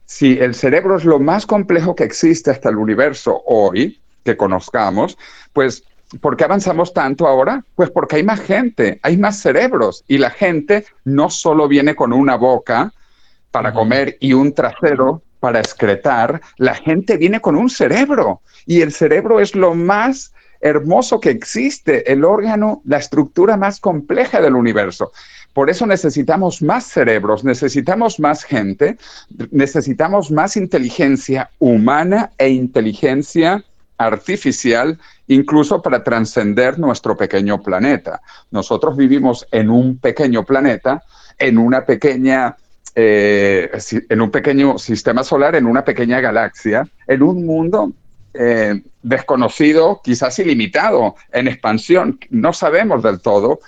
Si el cerebro es lo más complejo que existe hasta el universo hoy, que conozcamos, pues ¿por qué avanzamos tanto ahora? Pues porque hay más gente, hay más cerebros y la gente no solo viene con una boca para comer y un trasero para excretar, la gente viene con un cerebro y el cerebro es lo más hermoso que existe, el órgano, la estructura más compleja del universo. Por eso necesitamos más cerebros, necesitamos más gente, necesitamos más inteligencia humana e inteligencia artificial, incluso para trascender nuestro pequeño planeta. Nosotros vivimos en un pequeño planeta, en una pequeña eh, en un pequeño sistema solar, en una pequeña galaxia, en un mundo eh, desconocido, quizás ilimitado, en expansión. No sabemos del todo,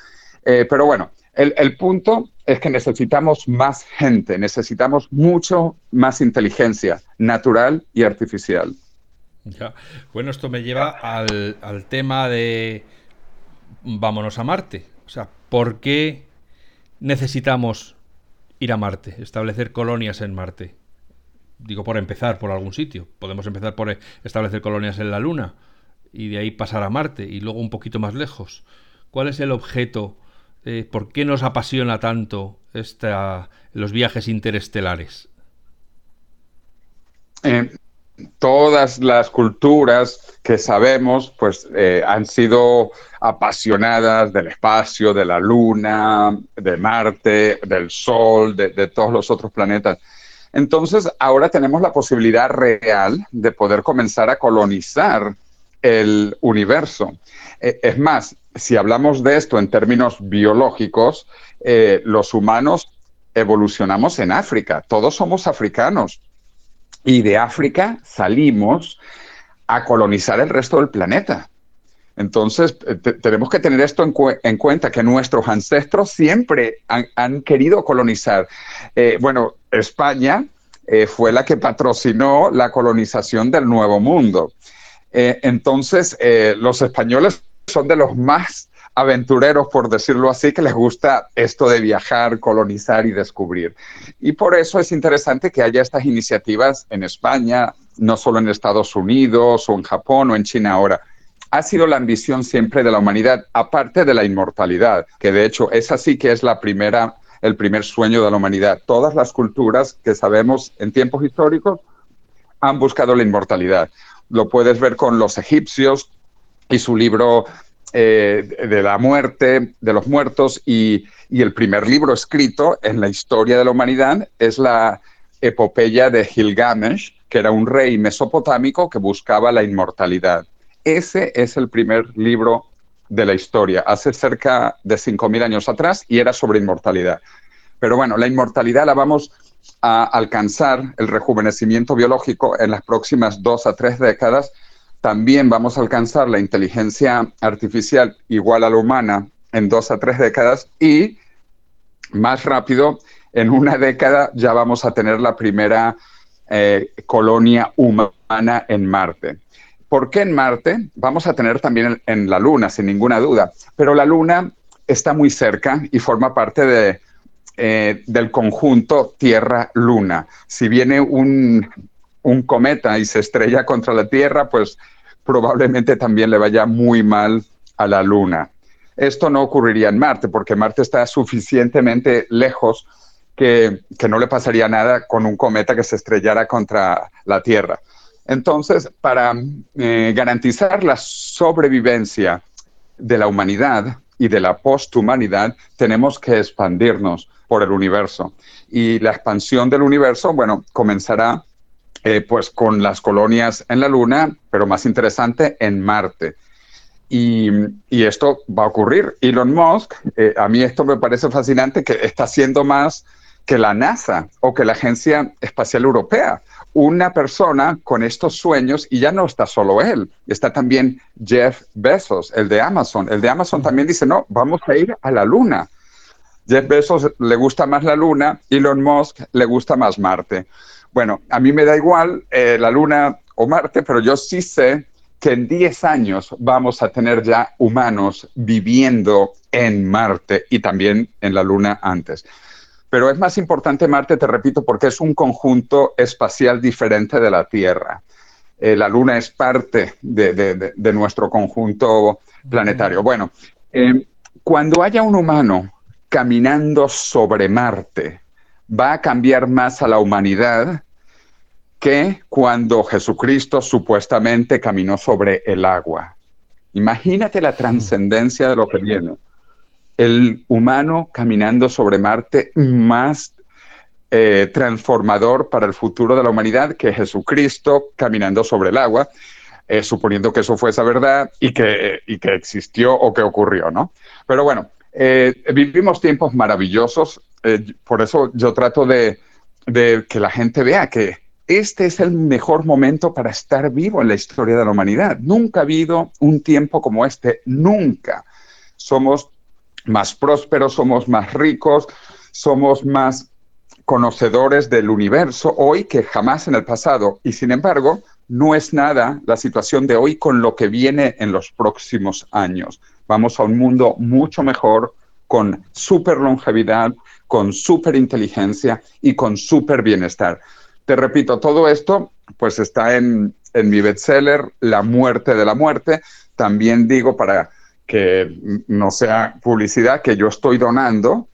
eh, pero bueno, el, punto es que necesitamos más gente, necesitamos mucho más inteligencia natural y artificial. Bueno, esto me lleva al, al tema de vámonos a Marte. O sea, ¿por qué necesitamos ir a Marte, establecer colonias en Marte? Digo, por empezar por algún sitio. Podemos empezar por establecer colonias en la Luna y de ahí pasar a Marte y luego un poquito más lejos. ¿Cuál es el objeto eh, ¿por qué nos apasiona tanto esta, los viajes interestelares? Eh, todas las culturas que sabemos, pues eh, han sido apasionadas del espacio, de la Luna, de Marte, del Sol, de, de todos los otros planetas. Entonces, ahora tenemos la posibilidad real de poder comenzar a colonizar el universo. es más, si hablamos de esto en términos biológicos, eh, los humanos evolucionamos en África, todos somos africanos. Y de África salimos a colonizar el resto del planeta. Entonces, eh, tenemos que tener esto en, cuenta, que nuestros ancestros siempre han, querido colonizar. Eh, bueno, España fue la que patrocinó la colonización del Nuevo Mundo. entonces, los españoles son de los más aventureros, por decirlo así, que les gusta esto de viajar, colonizar y descubrir. Y por eso es interesante que haya estas iniciativas en España, no solo en Estados Unidos o en Japón o en China ahora. Ha sido la ambición siempre de la humanidad, aparte de la inmortalidad, que de hecho es así que es la primera, el primer sueño de la humanidad. Todas las culturas que sabemos en tiempos históricos han buscado la inmortalidad. Lo puedes ver con los egipcios, y su libro eh, de la muerte, de los muertos, y, el primer libro escrito en la historia de la humanidad es la epopeya de Gilgamesh, que era un rey mesopotámico que buscaba la inmortalidad. Ese es el primer libro de la historia, hace cerca de 5.000 años atrás, y era sobre inmortalidad. Pero bueno, la inmortalidad la vamos a alcanzar, el rejuvenecimiento biológico, en las próximas dos a tres décadas, también vamos a alcanzar la inteligencia artificial igual a la humana en dos a tres décadas y más rápido, en una década ya vamos a tener la primera eh, colonia humana en Marte. ¿Por qué en Marte? Vamos a tener también en, la Luna, sin ninguna duda, pero la Luna está muy cerca y forma parte de, eh, del conjunto Tierra-Luna. Si viene un, un cometa y se estrella contra la Tierra, pues probablemente también le vaya muy mal a la Luna. Esto no ocurriría en Marte, porque Marte está suficientemente lejos que, no le pasaría nada con un cometa que se estrellara contra la Tierra. Entonces, para eh, garantizar la sobrevivencia de la humanidad y de la posthumanidad, tenemos que expandirnos por el universo. Y la expansión del universo, bueno, comenzará eh, pues con las colonias en la Luna, pero más interesante, en Marte. Y, esto va a ocurrir. Elon Musk, eh, a mí esto me parece fascinante, que está haciendo más que la NASA o que la Agencia Espacial Europea. Una persona con estos sueños, y ya no está solo él, está también Jeff Bezos, el de Amazon. El de Amazon también dice, no, vamos a ir a la Luna. Jeff Bezos le gusta más la Luna, Elon Musk le gusta más Marte. Bueno, a mí me da igual eh, la Luna o Marte, pero yo sí sé que en 10 años vamos a tener ya humanos viviendo en Marte y también en la Luna antes. Pero es más importante Marte, te repito, porque es un conjunto espacial diferente de la Tierra. Eh, la Luna es parte de, nuestro conjunto planetario. Bueno, eh, cuando haya un humano caminando sobre Marte, va a cambiar más a la humanidad que cuando Jesucristo supuestamente caminó sobre el agua. Imagínate la trascendencia de lo que viene. El humano caminando sobre Marte más eh, transformador para el futuro de la humanidad que Jesucristo caminando sobre el agua, eh, suponiendo que eso fuese verdad y que, y que existió o que ocurrió, ¿no? Pero bueno, eh, vivimos tiempos maravillosos, por eso yo trato de, de que la gente vea que este es el mejor momento para estar vivo en la historia de la humanidad. Nunca ha habido un tiempo como este, nunca. Somos más prósperos, somos más ricos, somos más conocedores del universo hoy que jamás en el pasado. Y sin embargo, no es nada la situación de hoy con lo que viene en los próximos años. Vamos a un mundo mucho mejor, con súper longevidad, con súper inteligencia y con súper bienestar. Te repito, todo esto pues está en, mi bestseller, La muerte de la muerte. También digo para que no sea publicidad que yo estoy donando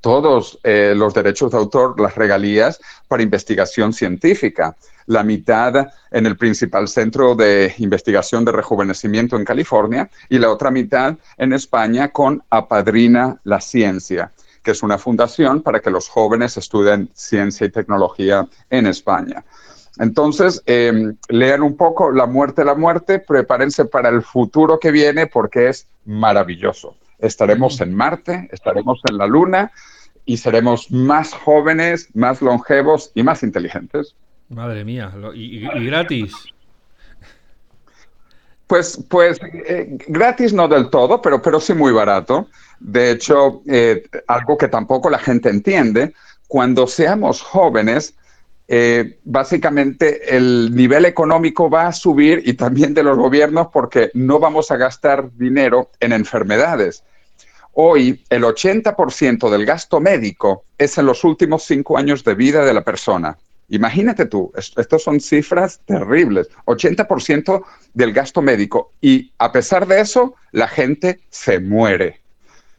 todos eh, los derechos de autor, las regalías para investigación científica. La mitad en el principal centro de investigación de rejuvenecimiento en California y la otra mitad en España con Apadrina la Ciencia que es una fundación para que los jóvenes estudien ciencia y tecnología en España. Entonces, em, lean un poco La muerte, la muerte, prepárense para el futuro que viene porque es maravilloso. Estaremos en Marte, estaremos en la Luna y seremos más jóvenes, más longevos y más inteligentes. Madre mía, y, gratis. Pues, pues eh, gratis no del todo, pero, pero sí muy barato. De hecho, eh, algo que tampoco la gente entiende, cuando seamos jóvenes, eh, básicamente el nivel económico va a subir y también de los gobiernos porque no vamos a gastar dinero en enfermedades. Hoy el 80% del gasto médico es en los últimos cinco años de vida de la persona. Imagínate tú, estas son cifras terribles, 80% del gasto médico y a pesar de eso, la gente se muere.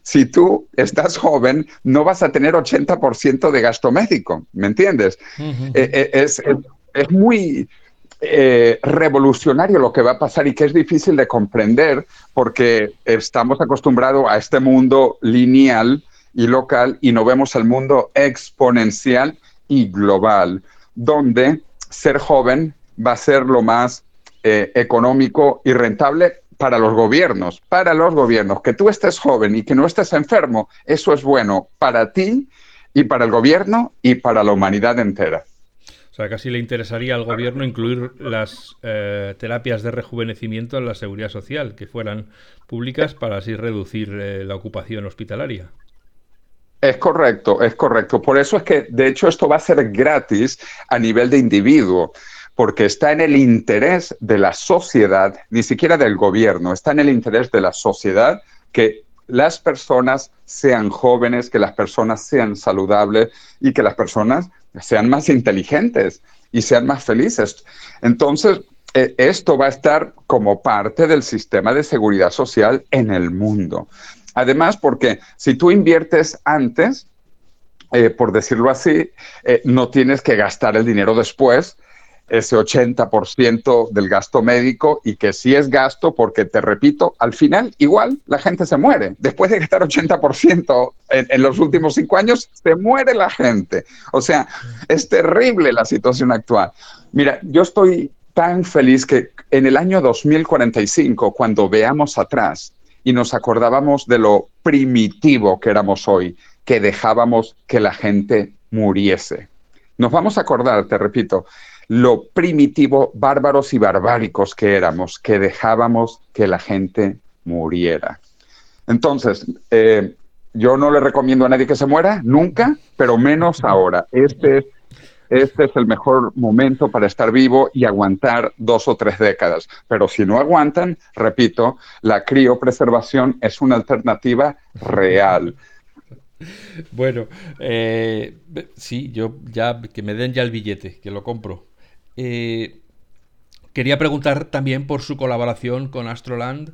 Si tú estás joven, no vas a tener 80% de gasto médico, ¿me entiendes? Eh, eh, es, muy eh, revolucionario lo que va a pasar y que es difícil de comprender porque estamos acostumbrados a este mundo lineal y local y no vemos el mundo exponencial y global, donde ser joven va a ser lo más económico y rentable para los gobiernos, para los gobiernos, que tú estés joven y que no estés enfermo, eso es bueno para ti y para el gobierno y para la humanidad entera. O sea, casi le interesaría al gobierno incluir las eh, terapias de rejuvenecimiento en la seguridad social, que fueran públicas para así reducir eh, la ocupación hospitalaria. Es correcto, es correcto. Por eso es que, de hecho, esto va a ser gratis a nivel de individuo porque está en el interés de la sociedad, ni siquiera del gobierno, está en el interés de la sociedad que las personas sean jóvenes, que las personas sean saludables y que las personas sean más inteligentes y sean más felices. Entonces, eh, esto va a estar como parte del sistema de seguridad social en el mundo. Además, porque si tú inviertes antes, eh, por decirlo así, eh, no tienes que gastar el dinero después ese 80% del gasto médico y que sí es gasto porque, te repito, al final igual la gente se muere. Después de gastar 80% en, en los últimos cinco años, se muere la gente. O sea, es terrible la situación actual. Mira, yo estoy tan feliz que en el año 2045, cuando veamos atrás y nos acordábamos de lo primitivo que éramos hoy, que dejábamos que la gente muriese. Nos vamos a acordar, te repito, lo primitivo, bárbaros y barbáricos que éramos, que dejábamos que la gente muriera. Entonces, eh, yo no le recomiendo a nadie que se muera, nunca, pero menos ahora. Este, este es el mejor momento para estar vivo y aguantar dos o tres décadas. Pero si no aguantan, repito, la criopreservación es una alternativa real. Bueno, eh, sí, yo ya que me den ya el billete, que lo compro. Eh, quería preguntar también por su colaboración con Astroland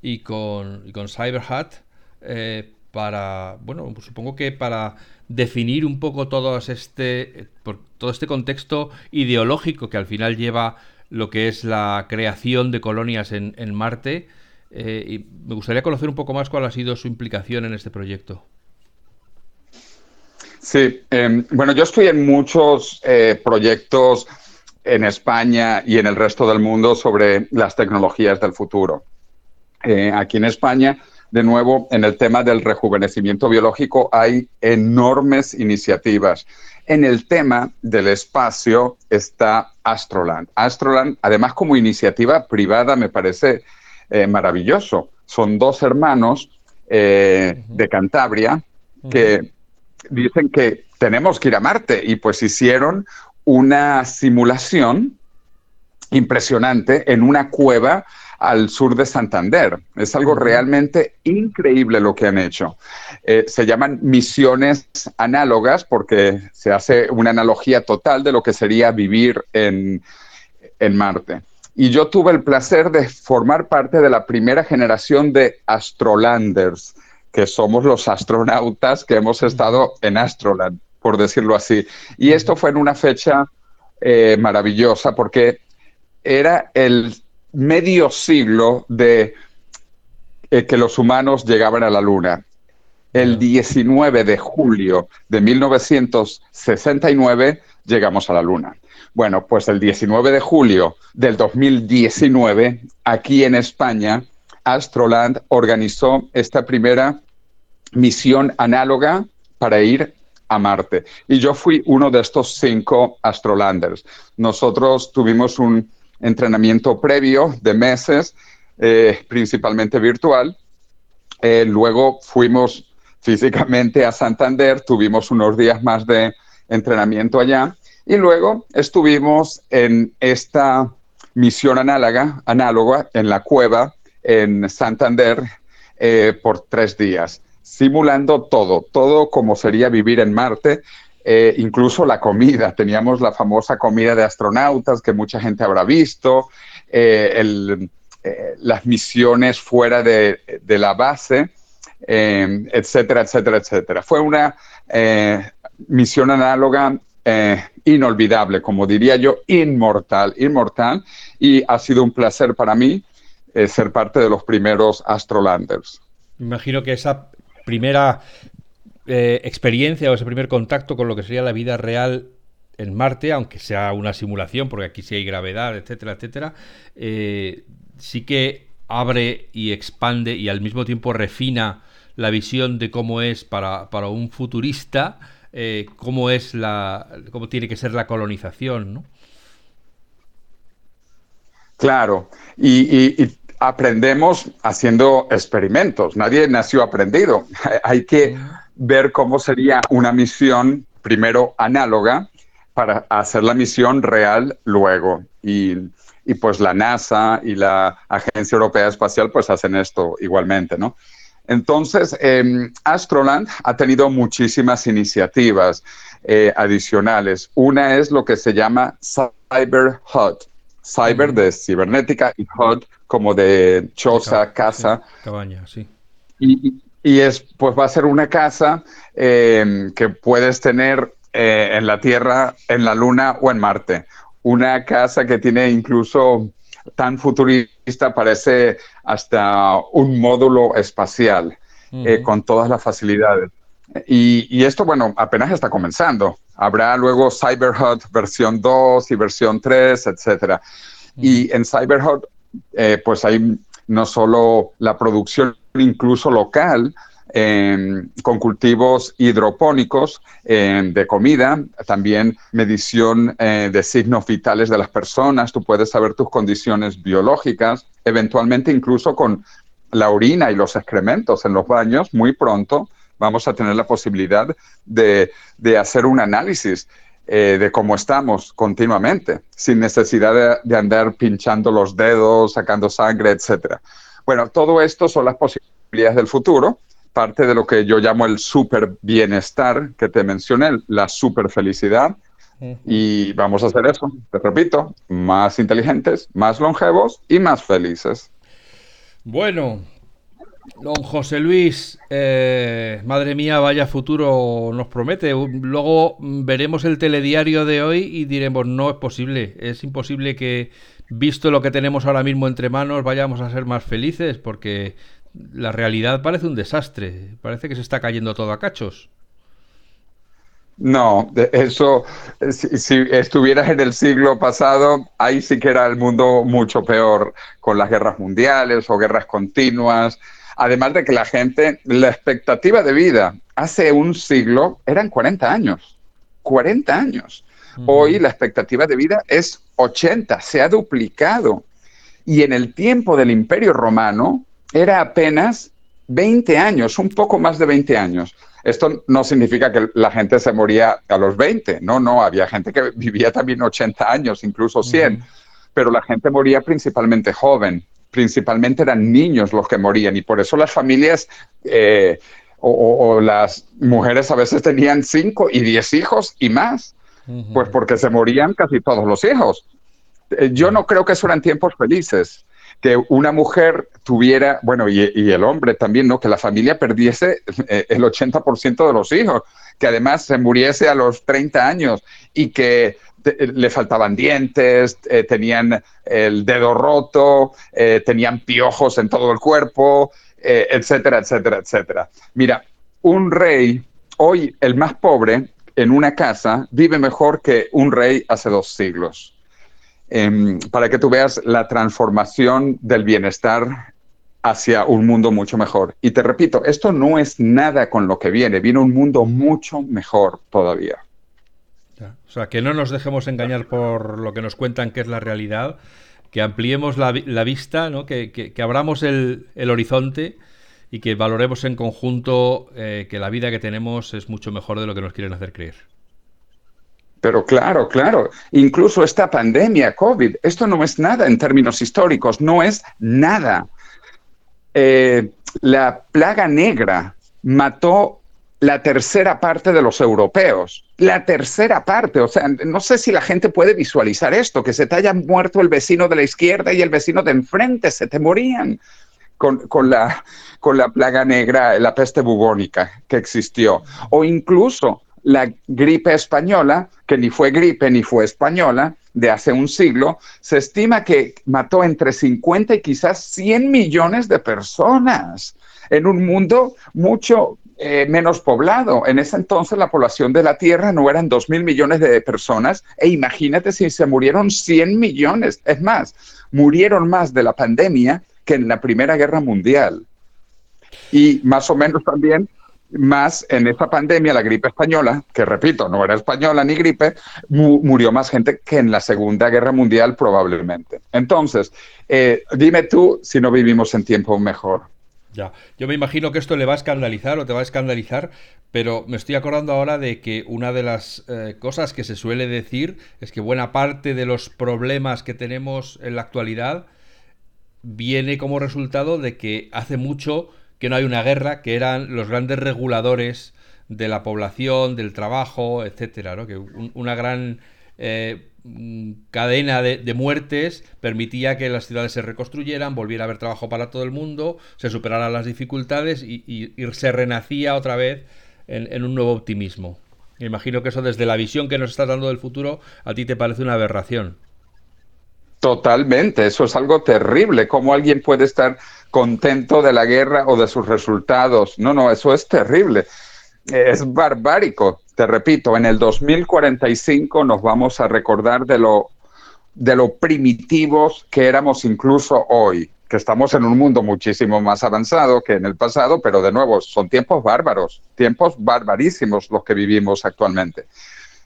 y con, CyberHat eh, para, bueno, supongo que para definir un poco todo este, por, todo este contexto ideológico que al final lleva lo que es la creación de colonias en, Marte. Eh, y me gustaría conocer un poco más cuál ha sido su implicación en este proyecto. Sí, em, bueno, yo estoy en muchos proyectos en España y en el resto del mundo sobre las tecnologías del futuro. Eh, aquí en España, de nuevo, en el tema del rejuvenecimiento biológico hay enormes iniciativas. En el tema del espacio está Astroland. Astroland, además como iniciativa privada, me parece eh, maravilloso. Son dos hermanos eh, de Cantabria que dicen que tenemos que ir a Marte y pues hicieron una simulación impresionante en una cueva al sur de Santander. Es algo realmente increíble lo que han hecho. Eh, se llaman misiones análogas porque se hace una analogía total de lo que sería vivir en, en Marte. Y yo tuve el placer de formar parte de la primera generación de astrolanders, que somos los astronautas que hemos estado en Astroland por decirlo así. Y esto fue en una fecha eh, maravillosa porque era el medio siglo de eh, que los humanos llegaban a la Luna. El 19 de julio de 1969 llegamos a la Luna. Bueno, pues el 19 de julio del 2019, aquí en España, Astroland organizó esta primera misión análoga para ir a Marte. Y yo fui uno de estos cinco astrolanders. Nosotros tuvimos un entrenamiento previo de meses, eh, principalmente virtual. Eh, luego fuimos físicamente a Santander, tuvimos unos días más de entrenamiento allá y luego estuvimos en esta misión análoga, análoga en la cueva en Santander eh, por tres días simulando todo, todo como sería vivir en Marte, eh, incluso la comida. Teníamos la famosa comida de astronautas que mucha gente habrá visto, eh, eh, las misiones fuera de, la base, etcétera, etcétera, etcétera. Fue una misión análoga inolvidable, como diría yo, inmortal, inmortal, y ha sido un placer para mí ser parte de los primeros astrolanders. Imagino que esa primera eh, experiencia o ese primer contacto con lo que sería la vida real en Marte, aunque sea una simulación, porque aquí sí hay gravedad, etcétera, etcétera, eh, sí que abre y expande y al mismo tiempo refina la visión de cómo es para, un futurista, eh, cómo es la, cómo tiene que ser la colonización, ¿no? Claro, y aprendemos haciendo experimentos. Nadie nació aprendido. Hay que ver cómo sería una misión primero análoga para hacer la misión real luego. Y, pues la NASA y la Agencia Europea Espacial pues hacen esto igualmente, ¿no? Entonces, em, Astroland ha tenido muchísimas iniciativas eh, adicionales. Una es lo que se llama Cyber Hut, cyber de cibernética y HUD como de choza, casa. cabaña, sí. Y, es, pues va a ser una casa eh, que puedes tener eh, en la Tierra, en la Luna o en Marte. una casa que tiene incluso tan futurista, parece hasta un módulo espacial eh, con todas las facilidades. Y, esto, bueno, apenas está comenzando. Habrá luego CyberHut versión 2 y versión 3, etcétera. Y en CyberHut, eh, pues hay no solo la producción incluso local, em, con cultivos hidropónicos em, de comida, también medición eh, de signos vitales de las personas, tú puedes saber tus condiciones biológicas, eventualmente incluso con la orina y los excrementos en los baños, muy pronto vamos a tener la posibilidad de, hacer un análisis eh, de cómo estamos continuamente, sin necesidad de, andar pinchando los dedos, sacando sangre, etc. Bueno, todo esto son las posibilidades del futuro, parte de lo que yo llamo el super bienestar que te mencioné, la super felicidad. Y vamos a hacer eso, te repito, más inteligentes, más longevos y más felices. Bueno, Don José Luis, eh, madre mía, vaya futuro nos promete. Luego veremos el telediario de hoy y diremos, no es posible, es imposible que, visto lo que tenemos ahora mismo entre manos, vayamos a ser más felices, porque la realidad parece un desastre, parece que se está cayendo todo a cachos. No, eso, si, si, estuvieras en el siglo pasado, ahí sí que era el mundo mucho peor, con las guerras mundiales o guerras continuas, Además de que la gente, la expectativa de vida hace un siglo eran 40 años. 40 años. Hoy la expectativa de vida es 80, se ha duplicado. Y en el tiempo del Imperio Romano era apenas 20 años, un poco más de 20 años. Esto no significa que la gente se moría a los 20, no, no, había gente que vivía también 80 años, incluso 100, pero la gente moría principalmente joven principalmente eran niños los que morían y por eso las familias eh, o, las mujeres a veces tenían cinco y diez hijos y más, pues porque se morían casi todos los hijos. Eh, yo no creo que eso eran tiempos felices que una mujer tuviera, bueno, y, el hombre también, ¿no? Que la familia perdiese eh, el 80% de los hijos, que además se muriese a los 30 años y que le faltaban dientes, eh, tenían el dedo roto, eh, tenían piojos en todo el cuerpo, eh, etcétera, etcétera, etcétera. Mira, un rey, hoy el más pobre en una casa, vive mejor que un rey hace dos siglos. Em, para que tú veas la transformación del bienestar hacia un mundo mucho mejor. Y te repito, esto no es nada con lo que viene, viene un mundo mucho mejor todavía. O sea, que no nos dejemos engañar por lo que nos cuentan que es la realidad, que ampliemos la, vista, ¿no? que, abramos el, horizonte y que valoremos en conjunto eh, que la vida que tenemos es mucho mejor de lo que nos quieren hacer creer. Pero claro, claro, incluso esta pandemia, COVID, esto no es nada en términos históricos, no es nada. Eh, la plaga negra mató la tercera parte de los europeos. La tercera parte, o sea, no sé si la gente puede visualizar esto, que se te haya muerto el vecino de la izquierda y el vecino de enfrente, se te morían con, la, con la plaga negra, la peste bubónica que existió. O incluso la gripe española, que ni fue gripe ni fue española, de hace un siglo, se estima que mató entre 50 y quizás 100 millones de personas en un mundo mucho eh, menos poblado. En ese entonces la población de la Tierra no eran 2 mil millones de personas e imagínate si se murieron 100 millones. Es más, murieron más de la pandemia que en la Primera Guerra Mundial. Y más o menos también más en esta pandemia, la gripe española, que repito, no era española ni gripe, murió más gente que en la Segunda Guerra Mundial probablemente. Entonces, eh, dime tú si no vivimos en tiempo mejor. Ya, yo me imagino que esto le va a escandalizar o te va a escandalizar, pero me estoy acordando ahora de que una de las eh, cosas que se suele decir es que buena parte de los problemas que tenemos en la actualidad viene como resultado de que hace mucho que no hay una guerra, que eran los grandes reguladores de la población, del trabajo, etcétera. Que una gran eh, cadena de, muertes permitía que las ciudades se reconstruyeran, volviera a haber trabajo para todo el mundo, se superaran las dificultades y, se renacía otra vez en, un nuevo optimismo. Me imagino que eso desde la visión que nos estás dando del futuro a ti te parece una aberración. Totalmente, eso es algo terrible. ¿Cómo alguien puede estar contento de la guerra o de sus resultados? No, no, eso es terrible. Es barbárico. Te repito, en el 2045 nos vamos a recordar de lo, de lo primitivos que éramos incluso hoy, que estamos en un mundo muchísimo más avanzado que en el pasado, pero de nuevo, son tiempos bárbaros, tiempos barbarísimos los que vivimos actualmente.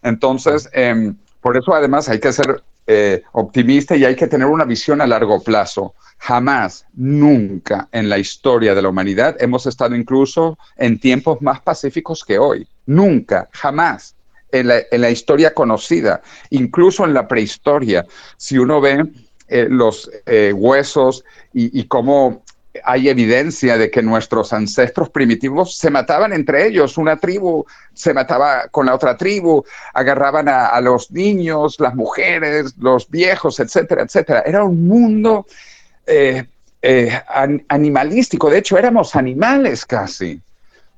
Entonces, em, por eso además hay que ser eh, optimista y hay que tener una visión a largo plazo. Jamás, nunca en la historia de la humanidad hemos estado incluso en tiempos más pacíficos que hoy. Nunca, jamás. En la, historia conocida, incluso en la prehistoria, si uno ve eh, los eh, huesos y cómo hay evidencia de que nuestros ancestros primitivos se mataban entre ellos. Una tribu se mataba con la otra tribu, agarraban a, los niños, las mujeres, los viejos, etcétera, etcétera. Era un mundo eh, eh, animalístico. De hecho, éramos animales casi.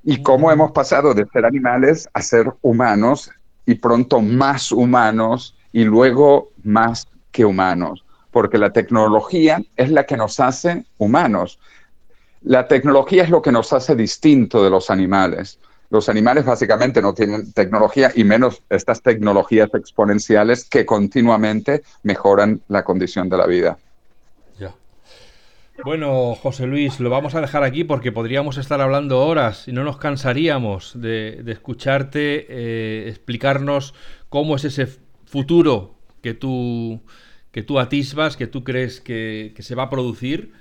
Y cómo hemos pasado de ser animales a ser humanos y pronto más humanos y luego más que humanos porque la tecnología es la que nos hace humanos. La tecnología es lo que nos hace distinto de los animales. Los animales básicamente no tienen tecnología y menos estas tecnologías exponenciales que continuamente mejoran la condición de la vida. Ya. Bueno, José Luis, lo vamos a dejar aquí porque podríamos estar hablando horas y no nos cansaríamos de, escucharte eh, explicarnos cómo es ese futuro que tú que tú atisbas, que tú crees que, se va a producir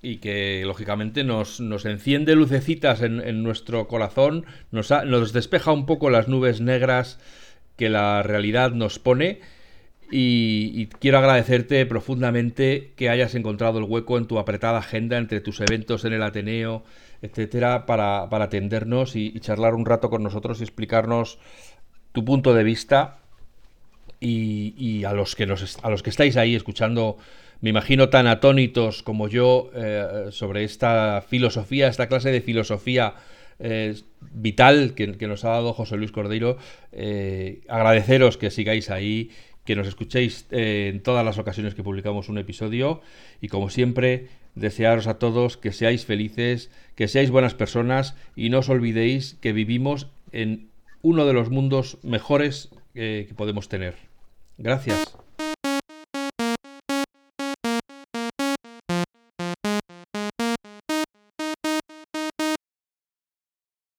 y que lógicamente nos, enciende lucecitas en, nuestro corazón, nos, nos, despeja un poco las nubes negras que la realidad nos pone. Y, quiero agradecerte profundamente que hayas encontrado el hueco en tu apretada agenda entre tus eventos en el Ateneo, etcétera, para, atendernos y, y charlar un rato con nosotros y explicarnos tu punto de vista y, a, los que nos, a los que estáis ahí escuchando, me imagino tan atónitos como yo eh, sobre esta filosofía, esta clase de filosofía eh, vital que, nos ha dado José Luis Cordeiro, eh, agradeceros que sigáis ahí, que nos escuchéis en todas las ocasiones que publicamos un episodio y como siempre desearos a todos que seáis felices, que seáis buenas personas y no os olvidéis que vivimos en uno de los mundos mejores que podemos tener. Gracias.